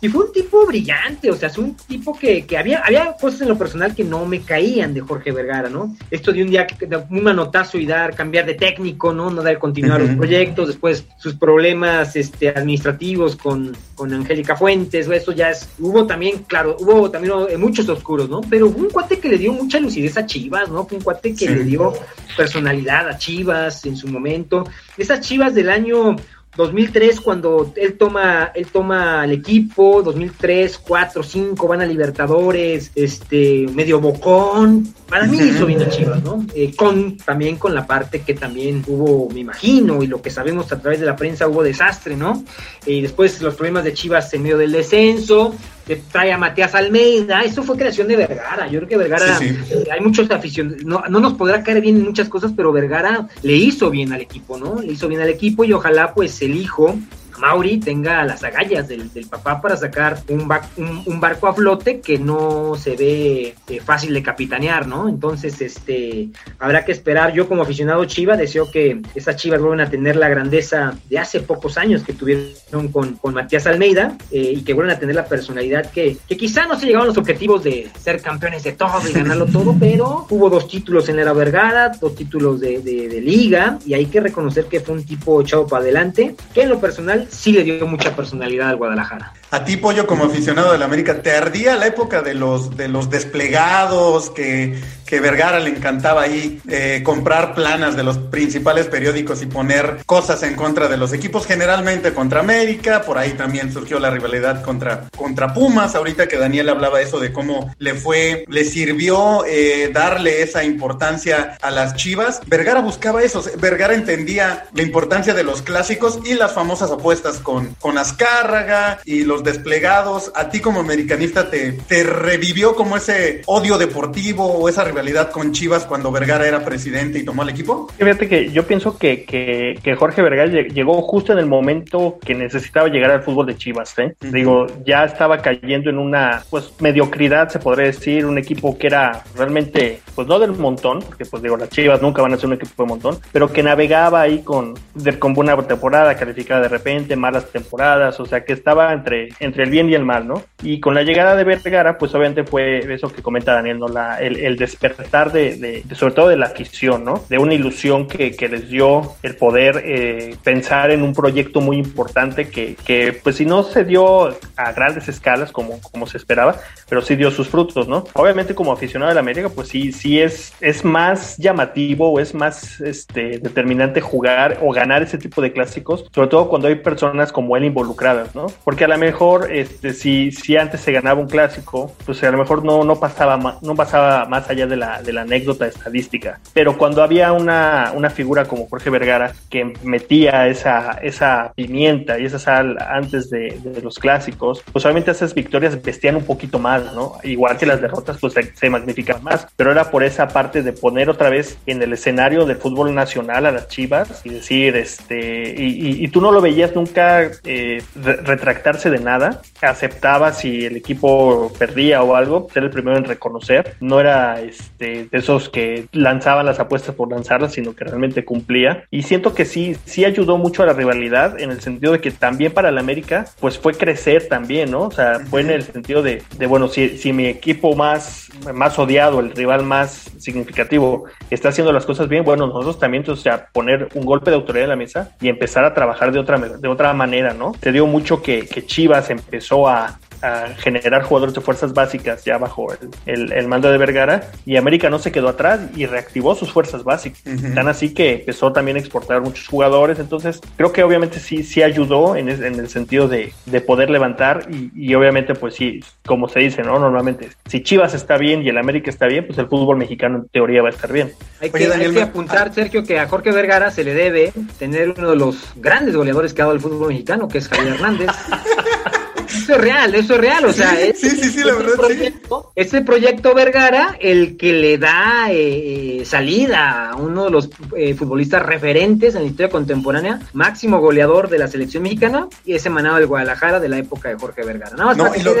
y fue un tipo brillante, o sea, es un tipo que, que había, había cosas en lo personal que no me caían de Jorge Vergara, ¿no? Esto de un día que un manotazo y dar, cambiar de técnico, ¿no? No dar continuar los proyectos, después sus problemas este, administrativos con, con Angélica Fuentes, eso ya es, hubo también, claro, hubo también muchos oscuros, ¿no? Pero un cuate que le dio mucha lucidez a Chivas, ¿no? Un cuate que le dio personalidad a Chivas en su momento. Esas Chivas del año 2003 cuando él toma él toma el equipo 2003 4 5 van a Libertadores este medio bocón. Para mí hizo bien a Chivas no eh, con también con la parte que también hubo me imagino y lo que sabemos a través de la prensa hubo desastre no y después los problemas de Chivas en medio del descenso que trae a Matías Almeida, eso fue creación de Vergara, yo creo que Vergara, hay muchos aficionados, no, no nos podrá caer bien en muchas cosas, pero Vergara le hizo bien al equipo, ¿no? Le hizo bien al equipo y ojalá pues el hijo Mauri tenga las agallas del, papá para sacar un, un, barco a flote que no se ve eh, fácil de capitanear, ¿no? Entonces, este, habrá que esperar. Yo como aficionado Chiva deseo que esas Chivas vuelvan a tener la grandeza de hace pocos años que tuvieron con, con Matías Almeida eh, y que vuelvan a tener la personalidad que, que quizá no se llegaron los objetivos de ser campeones de todo y ganarlo todo, pero hubo dos títulos en era Vergara, dos títulos de, de, de liga y hay que reconocer que fue un tipo echado para adelante, que en lo personal sí le dio mucha personalidad al Guadalajara. A ti, Pollo, como aficionado del América, ¿te ardía la época de los, de los desplegados que, que Vergara le encantaba ahí eh, comprar planas de los principales periódicos y poner cosas en contra de los equipos, generalmente contra América, por ahí también surgió la rivalidad contra, contra Pumas, ahorita que Daniel hablaba eso de cómo le fue, le sirvió eh, darle esa importancia a las Chivas, Vergara buscaba eso, Vergara entendía la importancia de los clásicos y las famosas apuestas con, con Azcárraga y los desplegados, a ti como americanista te, te revivió como ese odio deportivo o esa rivalidad con Chivas cuando Vergara era presidente y tomó el equipo? Fíjate que yo pienso que, que, Jorge Vergara llegó justo en el momento que necesitaba llegar al fútbol de Chivas. ¿eh? Digo, ya estaba cayendo en una pues mediocridad, se podría decir, un equipo que era realmente, pues no del montón, porque pues digo, las Chivas nunca van a ser un equipo de montón, pero que navegaba ahí con, con buena temporada, calificada de repente, malas temporadas, o sea que estaba entre entre el bien y el mal, ¿no? Y con la llegada de Vergara, pues obviamente fue eso que comenta Daniel, ¿no? La, el, despertar de, sobre todo de la afición, ¿no? De una ilusión que, que les dio el poder eh, pensar en un proyecto muy importante que, que, pues si no se dio a grandes escalas como, como se esperaba, pero sí dio sus frutos, ¿no? Obviamente como aficionado de la América, pues sí, sí es, es más llamativo o es más este, determinante jugar o ganar ese tipo de clásicos, sobre todo cuando hay personas como él involucradas, ¿no? Porque a lo mejor este, si, si antes se ganaba un clásico, pues a lo mejor no, no, pasaba, no pasaba más allá de la, de la anécdota estadística. Pero cuando había una, una figura como Jorge Vergara que metía esa, esa pimienta y esa sal antes de, los clásicos, pues obviamente esas victorias vestían un poquito más, ¿no? Igual que las derrotas, pues se, se magnificaban más. Pero era por esa parte de poner otra vez en el escenario del fútbol nacional a las chivas y decir, este, y, y, tú no lo veías nunca eh, retractarse de nada aceptaba si el equipo perdía o algo, ser el primero en reconocer. No era este, de esos que lanzaban las apuestas por lanzarlas, sino que realmente cumplía. Y siento que sí, sí ayudó mucho a la rivalidad en el sentido de que también para el América, pues fue crecer también, ¿no? O sea, fue en el sentido de, de bueno, si, si mi equipo más, más odiado, el rival más significativo, está haciendo las cosas bien, bueno, nosotros también, entonces, ya poner un golpe de autoridad en la mesa y empezar a trabajar de otra, de otra manera, ¿no? Se dio mucho que, que Chivas empezó a, a generar jugadores de fuerzas básicas ya bajo el, el, mando de Vergara y América no se quedó atrás y reactivó sus fuerzas básicas. Tan así que empezó también a exportar muchos jugadores. Entonces creo que obviamente sí, sí ayudó en, en el sentido de, de poder levantar y, y, obviamente pues sí, como se dice, ¿no? Normalmente si Chivas está bien y el América está bien, pues el fútbol mexicano en teoría va a estar bien. Hay que, hay que apuntar, Sergio, que a Jorge Vergara se le debe tener uno de los grandes goleadores que ha dado el fútbol mexicano, que es Javier Hernández. Eso es real, eso es real, o sea, sí, sí, sí, la verdad, proyecto, Este proyecto Vergara, el que le da eh, salida a uno de los eh, futbolistas referentes en la historia contemporánea, máximo goleador de la selección mexicana, y es emanado del Guadalajara de la época de Jorge Vergara. Nada más y, lo,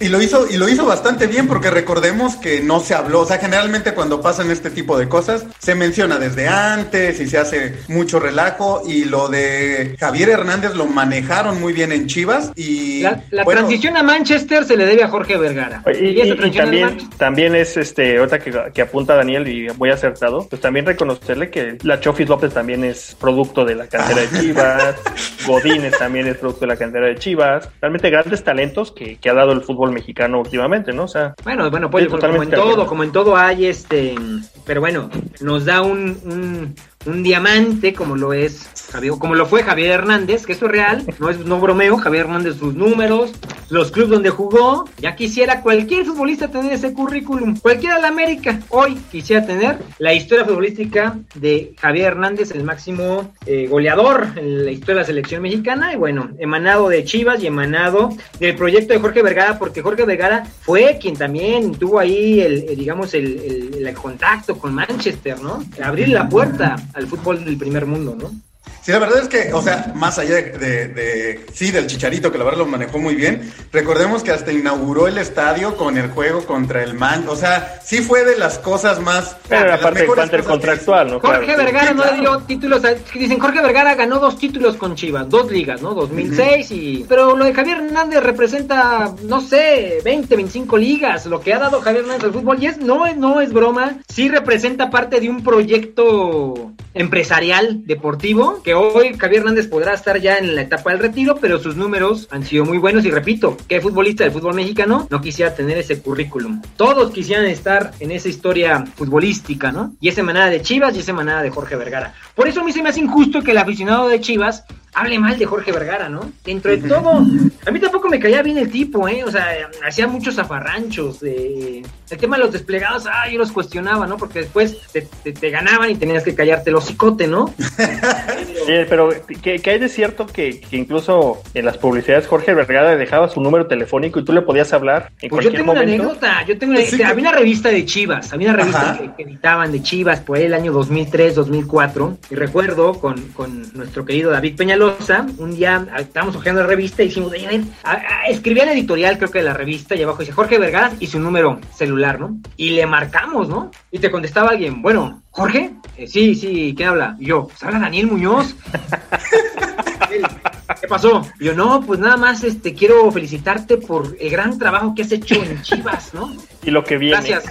y lo hizo, y lo hizo bastante bien, porque recordemos que no se habló, o sea, generalmente cuando pasan este tipo de cosas, se menciona desde antes y se hace mucho relajo, y lo de Javier Hernández lo manejaron muy bien en Chivas, y la, transición a Manchester se le debe a Jorge Vergara. Y, también, también es este, otra que, que, apunta Daniel y muy acertado, pues también reconocerle que la Chofis López también es producto de la cantera de Chivas, Godínez también es producto de la cantera de Chivas, realmente grandes talentos que, que ha dado el fútbol mexicano últimamente, ¿no? O sea, bueno, bueno, pues como en todo, como en todo hay este, pero bueno, nos da un, un un diamante como lo es Javier, como lo fue Javier Hernández, que eso es real, no es no bromeo, Javier Hernández sus números, los clubes donde jugó, ya quisiera cualquier futbolista tener ese currículum, cualquiera de la América, hoy quisiera tener la historia futbolística de Javier Hernández, el máximo eh, goleador en la historia de la selección mexicana, y bueno, emanado de Chivas y emanado del proyecto de Jorge Vergara, porque Jorge Vergara fue quien también tuvo ahí el, digamos, el, el contacto con Manchester, ¿no? Abrir la puerta al fútbol del primer mundo, ¿no? Sí, la verdad es que, o sea, más allá de, sí, del Chicharito, que la verdad lo manejó muy bien, recordemos que hasta inauguró el estadio con el juego contra el Man, o sea, sí fue de las cosas más... Pero aparte parte contractual, ¿no? Jorge Vergara no dio títulos, dicen, Jorge Vergara ganó dos títulos con Chivas, dos ligas, ¿no? 2006 y... Pero lo de Javier Hernández representa, no sé, 20, 25 ligas, lo que ha dado Javier Hernández al fútbol, y es, no, no es broma, sí representa parte de un proyecto empresarial, deportivo, que hoy Javier Hernández podrá estar ya en la etapa del retiro, pero sus números han sido muy buenos y repito, ¿qué futbolista del fútbol mexicano no quisiera tener ese currículum? Todos quisieran estar en esa historia futbolística, ¿no? Y esa manada de Chivas y esa manada de Jorge Vergara. Por eso a mí se me hace injusto que el aficionado de Chivas hable mal de Jorge Vergara, ¿no? Dentro de todo, a mí tampoco me caía bien el tipo, ¿eh? O sea, hacía muchos zafarranchos. De... El tema de los desplegados, ah, yo los cuestionaba, ¿no? Porque después te, ganaban y tenías que callarte el hocicote, ¿no? sí, pero ¿qué, hay de cierto que, incluso en las publicidades Jorge Vergara dejaba su número telefónico y tú le podías habbar en pues yo tengo una anécdota, yo tengo una, había una revista de Chivas, había una revista que, editaban de Chivas por el año 2003, 2004, y recuerdo con, con nuestro querido David Peñaló un día estábamos hojeando la revista y dijimos, escribía el editorial, creo que de la revista, y abajo dice Jorge Vergara y su número celular, ¿no? Y le marcamos, ¿no? Y te contestaba alguien, bueno, Jorge, eh, sí, sí, ¿quién habla? Y yo, pues habla Daniel Muñoz. ¿Qué pasó? Y yo, no, pues nada más este quiero felicitarte por el gran trabajo que has hecho en Chivas, ¿no? Y lo que viene. Gracias,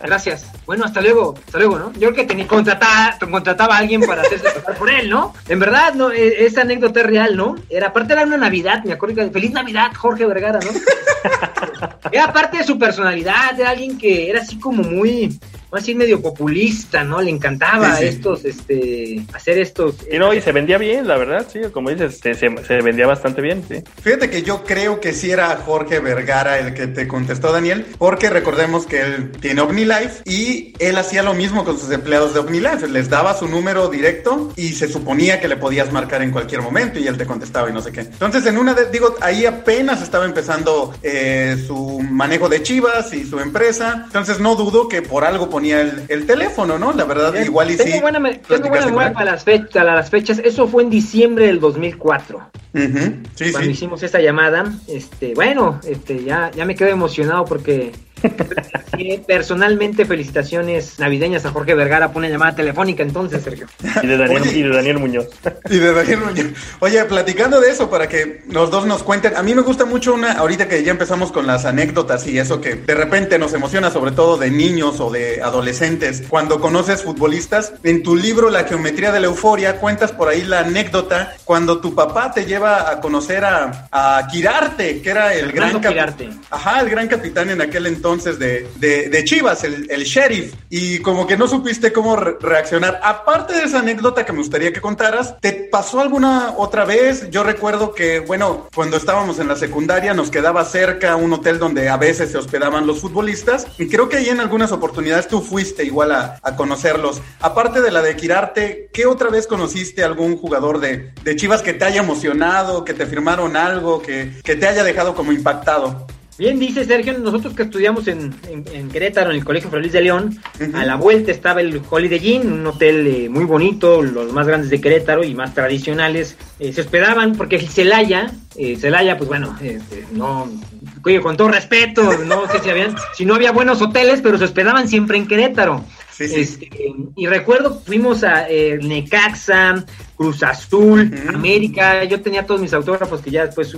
gracias. Bueno, hasta luego, hasta luego, ¿no? Yo creo que tenía, contrataba, contrataba a alguien para hacerse pasar por él, ¿no? En verdad, no, e, esa anécdota es real, ¿no? Era, aparte era una Navidad, me acuerdo que Feliz Navidad, Jorge Vergara, ¿no? era parte de su personalidad, era alguien que era así como muy, así medio populista, ¿no? Le encantaba estos, este, hacer estos. Y no, y se vendía bien, la verdad, sí, como dices, se, se, vendía bastante bien, sí. Fíjate que yo creo que sí era Jorge Vergara el que te contestó, Daniel, porque recordemos que él tiene OmniLife y él hacía lo mismo con sus empleados de OmniLife, les daba su número directo y se suponía que le podías marcar en cualquier momento y él te contestaba y no sé qué. Entonces, en una de, digo, ahí apenas estaba empezando eh, su manejo de Chivas y su empresa, entonces no dudo que por algo ponía el, teléfono, ¿no? La verdad, igual y tengo sí. Buena, tengo buena memoria para las, fechas, las fechas. Eso fue en diciembre del 2004. sí, cuando hicimos esa llamada, este, bueno, este, ya, ya me quedo emocionado porque personalmente, felicitaciones navideñas a Jorge Vergara pone llamada telefónica entonces, Sergio. Y de Daniel, y de Daniel Muñoz. Y de Daniel Muñoz. Oye, platicando de eso, para que los dos nos cuenten, a mí me gusta mucho una, ahorita que ya empezamos con las anécdotas y eso que de repente nos emociona, sobre todo de niños o de adolescentes, cuando conoces futbolistas, en tu libro La geometría de la euforia, cuentas por ahí la anécdota cuando tu papá te lleva a conocer a, a Quirarte, que era el gran... Quirarte. Ajá, el gran capitán en aquel entonces entonces de, de, Chivas, el, sheriff, y como que no supiste cómo reaccionar. Aparte de esa anécdota que me gustaría que contaras, ¿te pasó alguna otra vez? Yo recuerdo que, bueno, cuando estábamos en la secundaria nos quedaba cerca un hotel donde a veces se hospedaban los futbolistas, y creo que ahí en algunas oportunidades tú fuiste igual a, a conocerlos. Aparte de la de Quirarte, ¿qué otra vez conociste algún jugador de, de Chivas que te haya emocionado, que te firmaron algo, que, que te haya dejado como impactado? Bien, dice Sergio, nosotros que estudiamos en, en, Querétaro, en el Colegio Feliz de León, a la vuelta estaba el Holiday Inn, un hotel eh, muy bonito, los más grandes de Querétaro y más tradicionales. Eh, se hospedaban porque el Celaya, eh, Celaya, pues bueno, este, no, oye, con todo respeto, no sé si habían, si no había buenos hoteles, pero se hospedaban siempre en Querétaro. Este, y recuerdo, fuimos a eh, Necaxa, Cruz Azul, América, yo tenía todos mis autógrafos que ya después...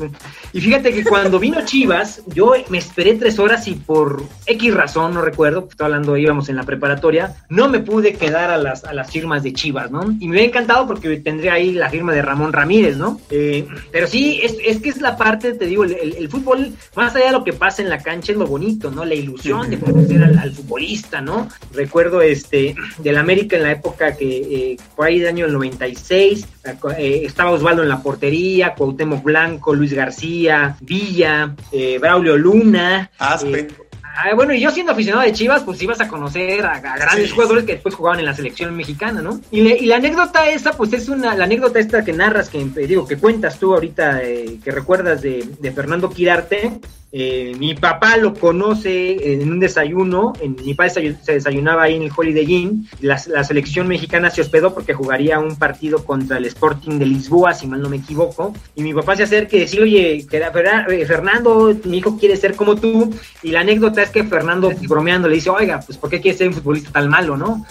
Y fíjate que cuando vino Chivas, yo me esperé tres horas y por X razón, no recuerdo, estoy hablando, íbamos en la preparatoria, no me pude quedar a las, a las firmas de Chivas, ¿no? Y me hubiera encantado porque tendría ahí la firma de Ramón Ramírez, ¿no? Eh, pero sí, es, es, que es la parte, te digo, el, fútbol, más allá de lo que pasa en la cancha, es lo bonito, ¿no? La ilusión de conocer al, futbolista, ¿no? Recuerdo este del América en la época que, eh, por ahí del año 96, eh, estaba Osvaldo en la portería, Cuauhtémoc Blanco, Luis García, Villa, eh, Braulio Luna. Aspe. Ah, bueno, y yo siendo aficionado de Chivas, pues ibas a conocer a, grandes jugadores que después jugaban en la selección mexicana, ¿no? Y, la anécdota esa, pues es una, la anécdota esta que narras, que digo, que cuentas tú ahorita, que recuerdas de, de Fernando Quirarte, eh, mi papá lo conoce en un desayuno, en, mi padre se desayunaba ahí en el Holiday Inn, la, selección mexicana se hospedó porque jugaría un partido contra el Sporting de Lisboa, si mal no me equivoco, y mi papá se acerca y decía, oye, eh, Fernando, mi hijo quiere ser como tú, y la anécdota es que Fernando bromeando le dice, oiga, pues ¿por qué quiere ser un futbolista tan malo, no?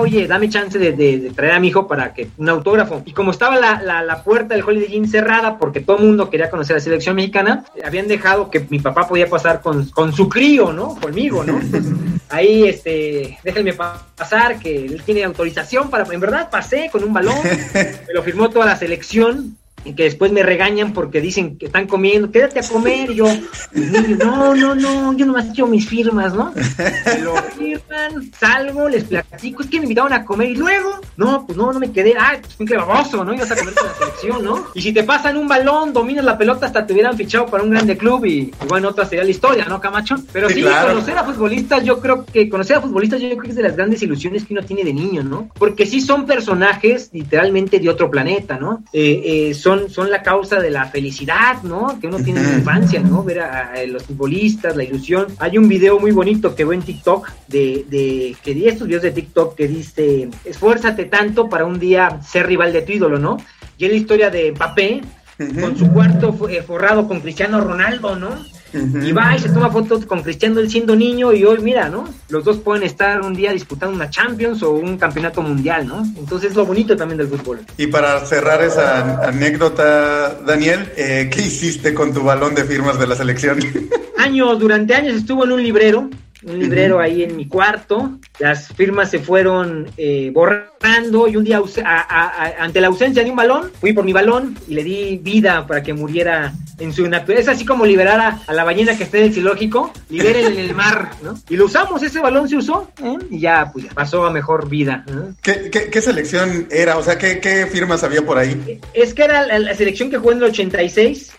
oye, dame chance de, traer a mi hijo para que un autógrafo. Y como estaba la, la puerta del Holiday Inn cerrada porque todo el mundo quería conocer a la selección mexicana, había dejado que mi papá podía pasar con, su crío, ¿no? Conmigo, ¿no? Ahí, este, déjenme pasar, que él tiene autorización para, en verdad pasé con un balón, me lo firmó toda la selección, que después me regañan porque dicen que están comiendo, quédate a comer, y yo, no, no, no, yo nomás he hecho mis firmas, ¿no? Me lo firman, salgo, les platico, es que me invitaron a comer, y luego, no, pues no, no me quedé, ah, pues qué baboso, ¿no? Ibas a comer con la selección, ¿no? Y si te pasan un balón, dominas la pelota, hasta te hubieran fichado para un grande club, y bueno, otra sería la historia, ¿no, Camacho? Pero sí, conocer a futbolistas, yo creo que, conocer a futbolistas, yo creo que es de las grandes ilusiones que uno tiene de niño, ¿no? Porque sí son personajes, literalmente, de otro planeta, ¿no? Eh, eh, son son, la causa de la felicidad, ¿no? Que uno tiene en la infancia, ¿no? Ver a, los futbolistas, la ilusión. Hay un video muy bonito que veo en TikTok de, de que di estos videos de TikTok que dice, esfuérzate tanto para un día ser rival de tu ídolo, ¿no? Y es la historia de Papé con su cuarto eh, forrado con Cristiano Ronaldo, ¿no? Y va y se toma fotos con Cristiano él siendo niño y hoy mira, ¿no? Los dos pueden estar un día disputando una Champions o un campeonato mundial, ¿no? Entonces es lo bonito también del fútbol. Y para cerrar esa anécdota, Daniel, eh, ¿qué hiciste con tu balón de firmas de la selección? Años, durante años estuvo en un librero un librero ahí en mi cuarto, las firmas se fueron eh, borrando y un día ante la ausencia de un balón, fui por mi balón y le di vida para que muriera en su naturaleza. Es así como liberar a, la ballena que está en el zoológico, liberen en el mar, ¿no? Y lo usamos, ese balón se usó ¿eh? y ya, pues, pasó a mejor vida. ¿Qué, selección era? O sea, ¿qué, firmas había por ahí? Es que era la, la selección que jugó en el 86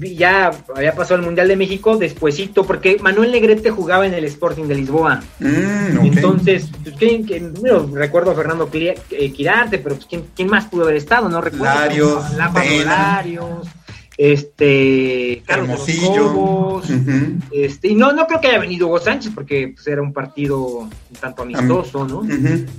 ya había pasado el Mundial de México despuesito, porque Manuel Negrete jugaba en el Sporting de Lisboa. Mm, Entonces, pues, ¿quién, recuerdo a Fernando eh, Quirarte, pero pues, ¿quién, ¿quién, más pudo haber estado? No recuerdo. Larios, Larios, este Carlos Hermosillo. este, y no, no creo que haya venido Hugo Sánchez porque pues, era un partido un tanto amistoso, ¿no?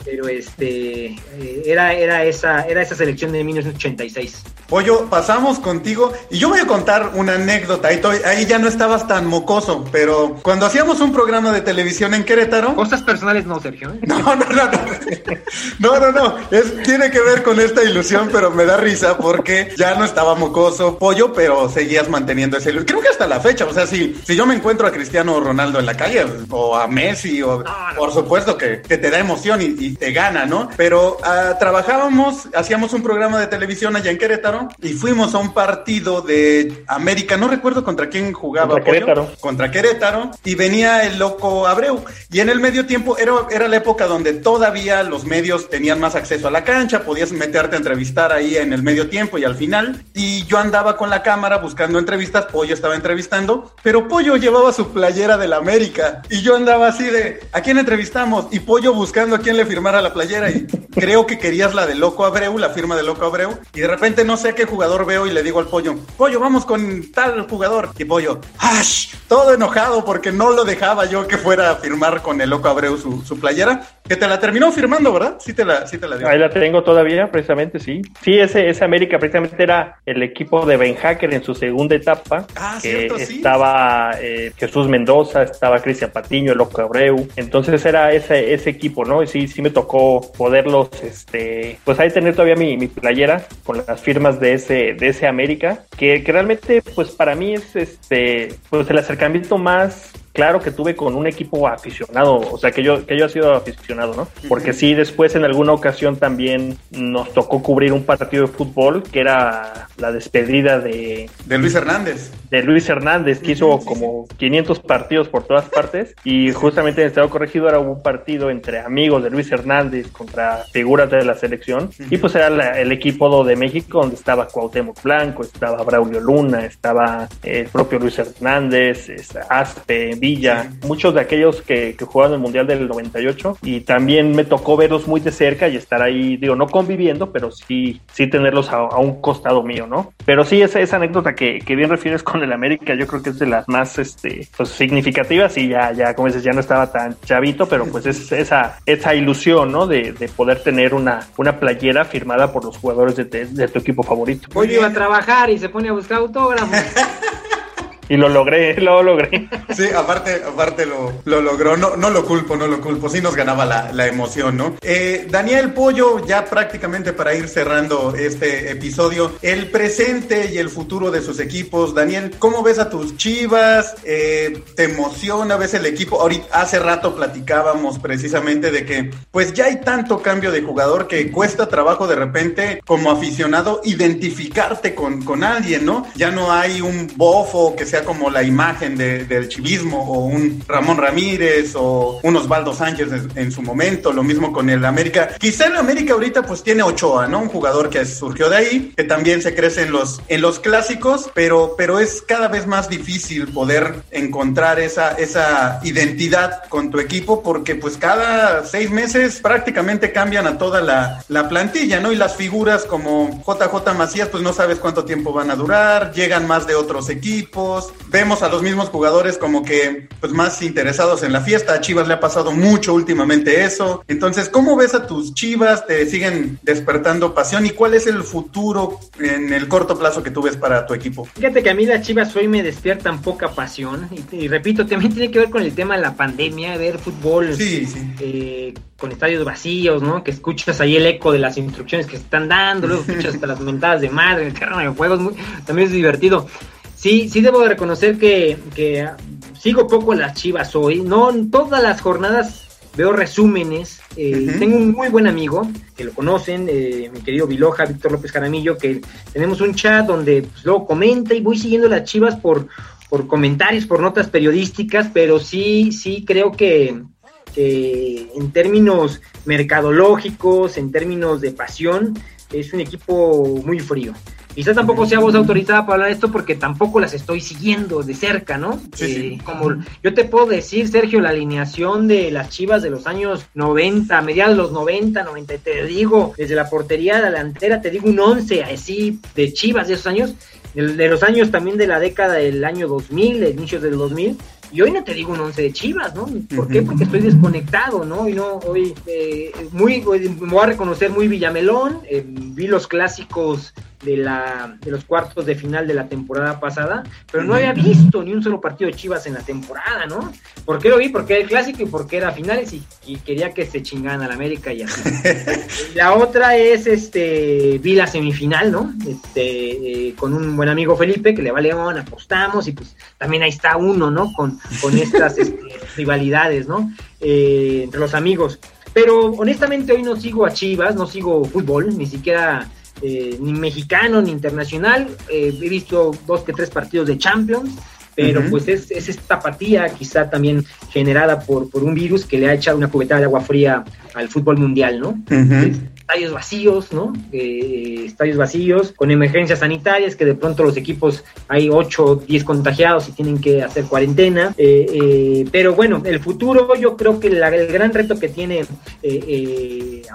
Pero este eh, era, era esa, era esa selección de 1986. Pollo, pasamos contigo y yo voy a contar una anécdota. Ahí, ahí ya no estabas tan mocoso, pero cuando hacíamos un programa de televisión en Querétaro. Cosas personales no, Sergio. ¿eh? No, no, no, no. No, no, no. Es, tiene que ver con esta ilusión, pero me da risa porque ya no estaba mocoso. Pollo pero seguías manteniendo ese... Creo que hasta la fecha, o sea, si, si yo me encuentro a Cristiano Ronaldo en la calle, o a Messi, o por supuesto que, te da emoción y, te gana, ¿no? Pero ah, trabajábamos, hacíamos un programa de televisión allá en Querétaro y fuimos a un partido de América, no recuerdo contra quién jugaba. Contra Querétaro. Contra Querétaro, y venía el loco Abreu. Y en el medio tiempo era, era la época donde todavía los medios tenían más acceso a la cancha, podías meterte a entrevistar ahí en el medio tiempo y al final. Y yo andaba con la cámara buscando entrevistas, Pollo estaba entrevistando, pero Pollo llevaba su playera de la América y yo andaba así de, ¿a quién entrevistamos? Y Pollo buscando a quién le firmara la playera y creo que querías la de Loco Abreu, la firma de Loco Abreu, y de repente no sé qué jugador veo y le digo al Pollo, Pollo, vamos con tal jugador. Y Pollo, ¡ash! Todo enojado porque no lo dejaba yo que fuera a firmar con el Loco Abreu su, su playera, que te la terminó firmando, ¿verdad? Sí te la, sí te la dio. Ahí la tengo todavía, precisamente, sí. Sí, ese, ese América precisamente era el equipo de Ben Hacker en su segunda etapa. Ah, que Estaba eh, Jesús Mendoza, estaba Cristian Patiño, el Loco Abreu. Entonces era ese, ese equipo, ¿no? Y sí, sí me tocó poderlos, este, pues ahí tener todavía mi, mi playera con las firmas de ese, de ese América, que, que realmente, pues para mí es este, pues el acercamiento más claro que tuve con un equipo aficionado, o sea, que yo, que yo he sido aficionado, ¿no? Porque sí, después en alguna ocasión también nos tocó cubrir un partido de fútbol que era la despedida de... De Luis Hernández. De Luis Hernández, que hizo como 500 partidos por todas partes. Y justamente en el Estado Corregido era un partido entre amigos de Luis Hernández contra figuras de la selección. Y pues era el equipo de México donde estaba Cuauhtémoc Blanco, estaba Braulio Luna, estaba el propio Luis Hernández, Aspe, muchos de aquellos que, que jugaron el Mundial del 98 y también me tocó verlos muy de cerca y estar ahí, digo, no conviviendo, pero sí, sí tenerlos a, un costado mío, ¿no? Pero sí, esa, esa anécdota que, que, bien refieres con el América, yo creo que es de las más este, pues, significativas y ya, ya, como dices, ya no estaba tan chavito, pero pues es esa, esa ilusión, ¿no? De, de poder tener una, una playera firmada por los jugadores de, de, tu equipo favorito. Hoy iba a trabajar y se pone a buscar autógrafos. Y lo logré, lo logré. Sí, aparte, aparte lo, lo logró. No, no lo culpo, no lo culpo. Sí nos ganaba la, la emoción, ¿no? Eh, Daniel Pollo, ya prácticamente para ir cerrando este episodio, el presente y el futuro de sus equipos. Daniel, ¿cómo ves a tus chivas? Eh, ¿Te emociona? ¿Ves el equipo? Ahorita, hace rato platicábamos precisamente de que, pues ya hay tanto cambio de jugador que cuesta trabajo de repente, como aficionado, identificarte con, con alguien, ¿no? Ya no hay un bofo que sea como la imagen del chivismo o un Ramón Ramírez o un Osvaldo Sánchez en, su momento, lo mismo con el América. Quizá el América ahorita pues tiene Ochoa, ¿no? Un jugador que surgió de ahí, que también se crece en los, en los clásicos, pero, pero es cada vez más difícil poder encontrar esa, esa identidad con tu equipo porque pues cada seis meses prácticamente cambian a toda la, la plantilla, ¿no? Y las figuras como JJ Macías pues no sabes cuánto tiempo van a durar, llegan más de otros equipos, vemos a los mismos jugadores como que pues más interesados en la fiesta. A Chivas le ha pasado mucho últimamente eso. Entonces, ¿cómo ves a tus Chivas? ¿Te siguen despertando pasión? ¿Y cuál es el futuro en el corto plazo que tú ves para tu equipo? Fíjate que a mí las Chivas hoy me despiertan poca pasión. Y, repito, también tiene que ver con el tema de la pandemia, ver fútbol eh, con estadios vacíos, ¿no? Que escuchas ahí el eco de las instrucciones que se están dando, luego escuchas hasta las mentadas de madre, el carro de juegos, muy, también es divertido. Sí, sí debo de reconocer que, sigo poco las chivas hoy. No en todas las jornadas veo resúmenes. Eh, tengo un muy buen amigo, que lo conocen, eh, mi querido Viloja, Víctor López Jaramillo, que tenemos un chat donde pues, luego comenta y voy siguiendo las chivas por, por comentarios, por notas periodísticas, pero sí, sí creo que, que en términos mercadológicos, en términos de pasión, es un equipo muy frío. Quizás tampoco sea voz autorizada para hablar de esto porque tampoco las estoy siguiendo de cerca, ¿no? Sí, eh, Como yo te puedo decir, Sergio, la alineación de las Chivas de los años 90, mediados de los 90, 90, te digo, desde la portería delantera, te digo un 11 así de Chivas de esos años, de, los años también de la década del año 2000, de inicios del 2000, y hoy no te digo un once de Chivas, ¿no? ¿Por qué? Porque estoy desconectado, ¿no? Y no, hoy, eh, muy, me voy a reconocer muy Villamelón, eh, vi los clásicos de, la, de los cuartos de final de la temporada pasada, pero no había visto ni un solo partido de Chivas en la temporada, ¿no? ¿Por qué lo vi? Porque era el clásico y porque era finales y, quería que se chingaran al América y así. la otra es, este, vi la semifinal, ¿no? Este, eh, con un buen amigo Felipe que le va a León, apostamos y pues también ahí está uno, ¿no? Con, con estas este, rivalidades, ¿no? Eh, entre los amigos. Pero honestamente hoy no sigo a Chivas, no sigo fútbol, ni siquiera eh, ni mexicano ni internacional. Eh, he visto dos que tres partidos de Champions, pero pues es, es, esta apatía quizá también generada por, por un virus que le ha echado una cubetada de agua fría al fútbol mundial, ¿no? Estadios vacíos, ¿no? Eh, estadios vacíos, con emergencias sanitarias, que de pronto los equipos hay 8 o 10 contagiados y tienen que hacer cuarentena. Eh, eh, pero bueno, el futuro, yo creo que el gran reto que tiene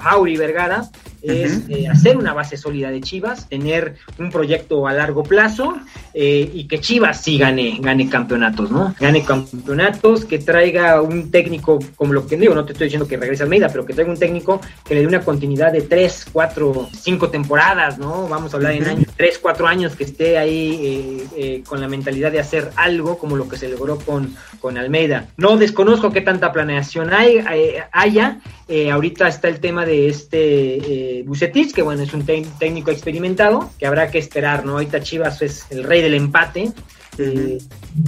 Mauri Vergara es hacer una base sólida de Chivas, tener un proyecto a largo plazo y que Chivas sí gane, gane campeonatos, ¿no? Gane campeonatos, que traiga un técnico, como lo que digo, no te estoy diciendo que regrese a Almeida, pero que traiga un técnico que le dé una continuidad de tres, cuatro, cinco temporadas, ¿no? Vamos a hablar en años, tres, cuatro años que esté ahí eh, eh, con la mentalidad de hacer algo como lo que se logró con, con Almeida. No desconozco qué tanta planeación hay, eh, haya. ahorita está el tema de este Bucetich, que bueno, es un técnico experimentado, que habrá que esperar, ¿no? Ahorita Chivas es el rey del empate.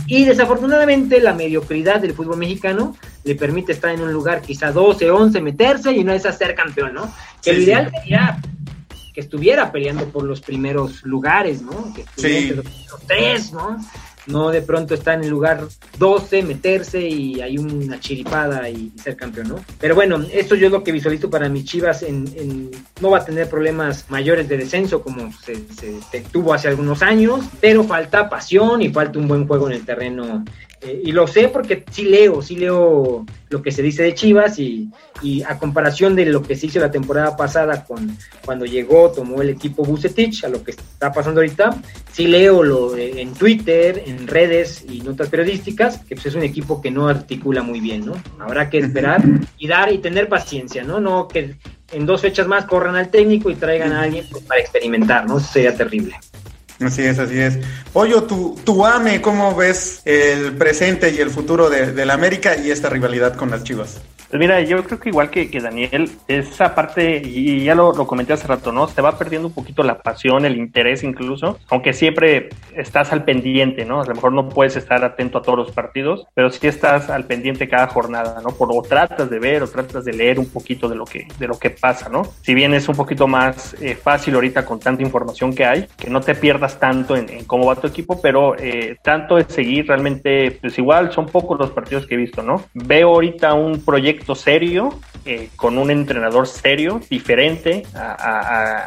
Y desafortunadamente la mediocridad del fútbol mexicano le permite estar en un lugar quizá 12, 11, meterse y no es ser campeón, ¿no? Que lo ideal sería que estuviera peleando por los primeros lugares, ¿no? Que estuviera los tres, ¿no? No de pronto está en el lugar 12, meterse y hay una chiripada y, ser campeón, ¿no? Pero bueno, esto yo es lo que visualizo para mis Chivas, en, no va a tener problemas mayores de descenso como se, tuvo hace algunos años, pero falta pasión y falta un buen juego en el terreno eh, y lo sé porque sí leo, sí leo lo que se dice de Chivas y, a comparación de lo que se hizo la temporada pasada con cuando llegó, tomó el equipo Bucetich, a lo que está pasando ahorita, sí leo lo, eh, en Twitter, en redes y notas periodísticas, que pues, es un equipo que no articula muy bien, ¿no? Habrá que esperar y dar y tener paciencia, ¿no? No que en dos fechas más corran al técnico y traigan a alguien pues, para experimentar, ¿no? Eso sería terrible. Así es, así es. Pollo, tu, tu AME, ¿cómo ves el presente y el futuro de la América y esta rivalidad con las Chivas? Pues mira, yo creo que igual que, que Daniel, esa parte, y ya lo, lo, comenté hace rato, ¿no? Se va perdiendo un poquito la pasión, el interés incluso, aunque siempre estás al pendiente, ¿no? A lo mejor no puedes estar atento a todos los partidos, pero sí estás al pendiente cada jornada, ¿no? Por, o tratas de ver o tratas de leer un poquito de lo que, de lo que pasa, ¿no? Si bien es un poquito más eh, fácil ahorita con tanta información que hay, que no te pierdas tanto en, en cómo va tu equipo, pero eh, tanto es seguir realmente, pues igual son pocos los partidos que he visto, ¿no? Veo ahorita un proyecto serio, eh, con un entrenador serio, diferente.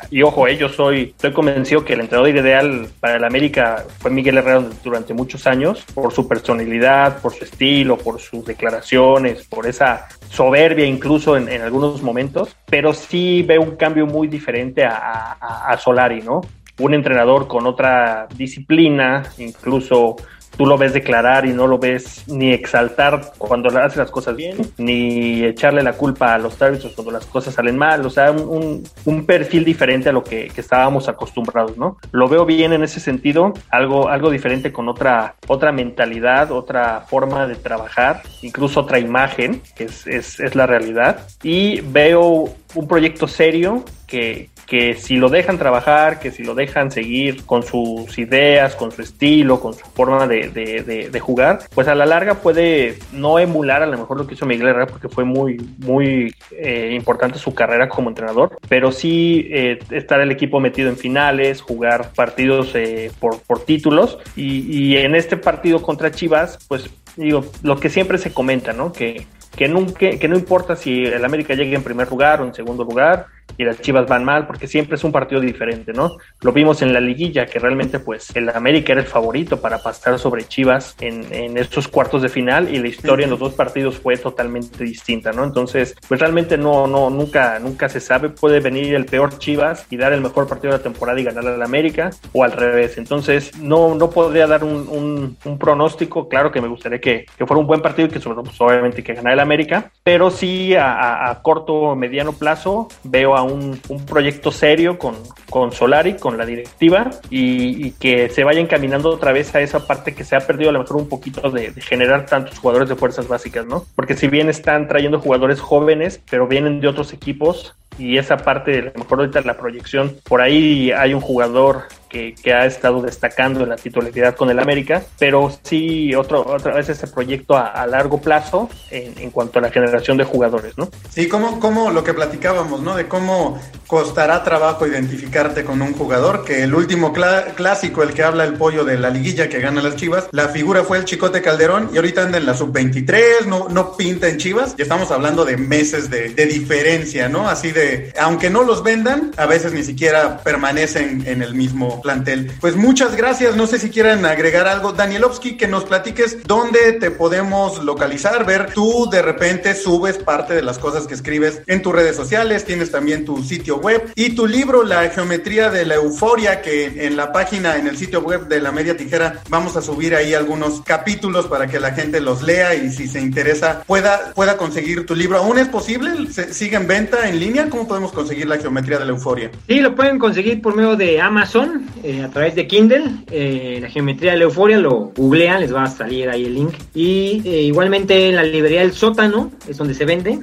y ojo, eh, yo soy, estoy convencido que el entrenador ideal para el América fue Miguel Herrera durante muchos años, por su personalidad, por su estilo, por sus declaraciones, por esa soberbia incluso en, algunos momentos, pero sí veo un cambio muy diferente a, a Solari, ¿no? Un entrenador con otra disciplina, incluso tú lo ves declarar y no lo ves ni exaltar cuando hace las cosas bien, ni echarle la culpa a los árbitros cuando las cosas salen mal, o sea, un, un perfil diferente a lo que, que, estábamos acostumbrados, ¿no? Lo veo bien en ese sentido, algo, algo diferente con otra, otra mentalidad, otra forma de trabajar, incluso otra imagen, que es, es, es la realidad, y veo un proyecto serio que, que si lo dejan trabajar, que si lo dejan seguir con sus ideas, con su estilo, con su forma de, de, jugar, pues a la larga puede no emular a lo mejor lo que hizo Miguel Herrera porque fue muy, muy eh, importante su carrera como entrenador, pero sí eh, estar el equipo metido en finales, jugar partidos eh, por, por títulos y, y en este partido contra Chivas, pues digo, lo que siempre se comenta, ¿no? Que, que, nunca, que no importa si el América llegue en primer lugar o en segundo lugar, y las Chivas van mal, porque siempre es un partido diferente, ¿no? Lo vimos en la liguilla, que realmente pues el América era el favorito para pasar sobre Chivas en, en estos cuartos de final y la historia en los dos partidos fue totalmente distinta, ¿no? Entonces, pues realmente no, no, nunca, nunca se sabe, puede venir el peor Chivas y dar el mejor partido de la temporada y ganar al América, o al revés. Entonces, no, no podría dar un, un, pronóstico, claro que me gustaría que, que, fuera un buen partido y que sobre todo, pues, obviamente que ganara el América, pero sí a, a, a corto, mediano plazo veo a a un, proyecto serio con, con Solari, con la directiva, y, que se vaya encaminando otra vez a esa parte que se ha perdido a lo mejor un poquito de, generar tantos jugadores de fuerzas básicas, ¿no? Porque si bien están trayendo jugadores jóvenes, pero vienen de otros equipos, y esa parte, a lo mejor ahorita la proyección, por ahí hay un jugador que, ha estado destacando en la titularidad con el América, pero sí otro, otra vez ese proyecto a, largo plazo en, cuanto a la generación de jugadores, ¿no? Sí, como, como lo que platicábamos, ¿no? De cómo costará trabajo identificarte con un jugador, que el último clásico, el que habla el pollo de la liguilla que gana las Chivas, la figura fue el Chicote Calderón y ahorita anda en la sub-23, no, no pinta en Chivas, y estamos hablando de meses de, de diferencia, ¿no? Así de, aunque no los vendan, a veces ni siquiera permanecen en el mismo plantel. Pues muchas gracias. No sé si quieren agregar algo. Danielovsky, que nos platiques dónde te podemos localizar, ver tú de repente subes parte de las cosas que escribes en tus redes sociales, tienes también tu sitio web y tu libro, La geometría de la euforia, que en la página, en el sitio web de la media tijera, vamos a subir ahí algunos capítulos para que la gente los lea y si se interesa pueda, pueda conseguir tu libro. ¿Aún es posible? ¿Sigue en venta en línea? ¿Cómo podemos conseguir la geometría de la euforia? Sí, lo pueden conseguir por medio de Amazon. Eh, a través de Kindle. Eh, la geometría de la euforia lo googlean, les va a salir ahí el link. Y eh, igualmente en la librería del sótano es donde se vende,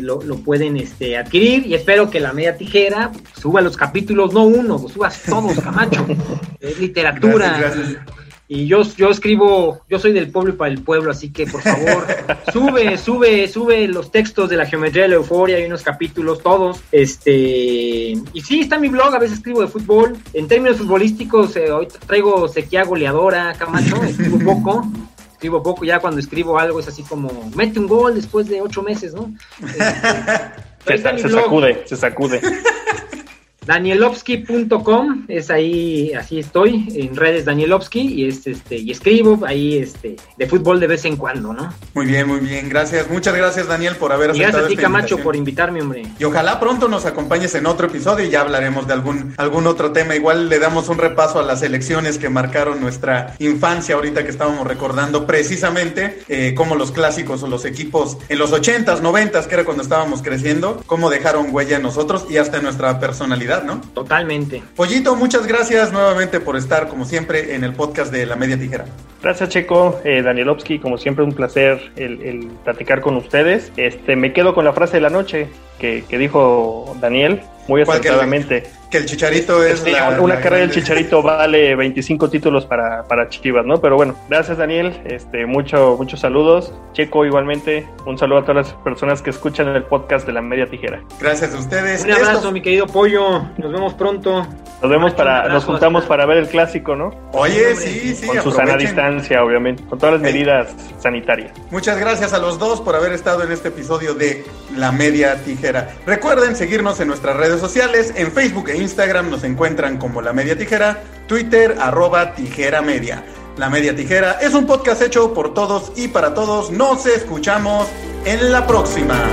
lo, pueden este, adquirir. Y espero que la media tijera suba los capítulos, no uno, los subas todos, Camacho. es literatura. Y yo, yo escribo, yo soy del pueblo y para el pueblo, así que por favor, sube, sube, sube los textos de la geometría de la euforia, hay unos capítulos, todos. Este, y sí, está mi blog, a veces escribo de fútbol. En términos futbolísticos, eh, hoy traigo sequía goleadora, Camacho, escribo poco. Escribo poco, ya cuando escribo algo es así como, mete un gol después de ocho meses, ¿no? Este, se, se sacude, se sacude. Danielovsky.com es ahí, así estoy, en redes Danielovsky y es este y escribo ahí este de fútbol de vez en cuando, ¿no? Muy bien, muy bien, gracias. Muchas gracias Daniel por haber aceptado. Y gracias a ti Camacho por invitarme, hombre. Y ojalá pronto nos acompañes en otro episodio y ya hablaremos de algún algún otro tema. Igual le damos un repaso a las elecciones que marcaron nuestra infancia ahorita que estábamos recordando precisamente eh, cómo los clásicos o los equipos en los 80s, 90s, que era cuando estábamos creciendo, cómo dejaron huella en nosotros y hasta en nuestra personalidad ¿no? Totalmente. Pollito, muchas gracias nuevamente por estar, como siempre, en el podcast de La Media Tijera. Gracias, Checo. Eh, Danielovsky, como siempre, un placer el, platicar con ustedes. Este, me quedo con la frase de la noche que, que dijo Daniel, muy acertadamente. Que el Chicharito es una carrera del Chicharito vale 25 títulos para, para Chivas, ¿no? Pero bueno, gracias Daniel, este mucho, muchos saludos. Checo igualmente, un saludo a todas las personas que escuchan el podcast de la Media Tijera. Gracias a ustedes. Un abrazo, mi querido Pollo. Nos vemos pronto. Nos vemos para, nos juntamos para ver el clásico, ¿no? Oye, sí, sí. Con su sana distancia, obviamente, con todas las medidas sanitarias. Muchas gracias a los dos por haber estado en este episodio de La Media Recuerden seguirnos en nuestras redes sociales, en Facebook e Instagram nos encuentran como La Media Tijera, Twitter arroba Tijera Media. La Media Tijera es un podcast hecho por todos y para todos. Nos escuchamos en la próxima.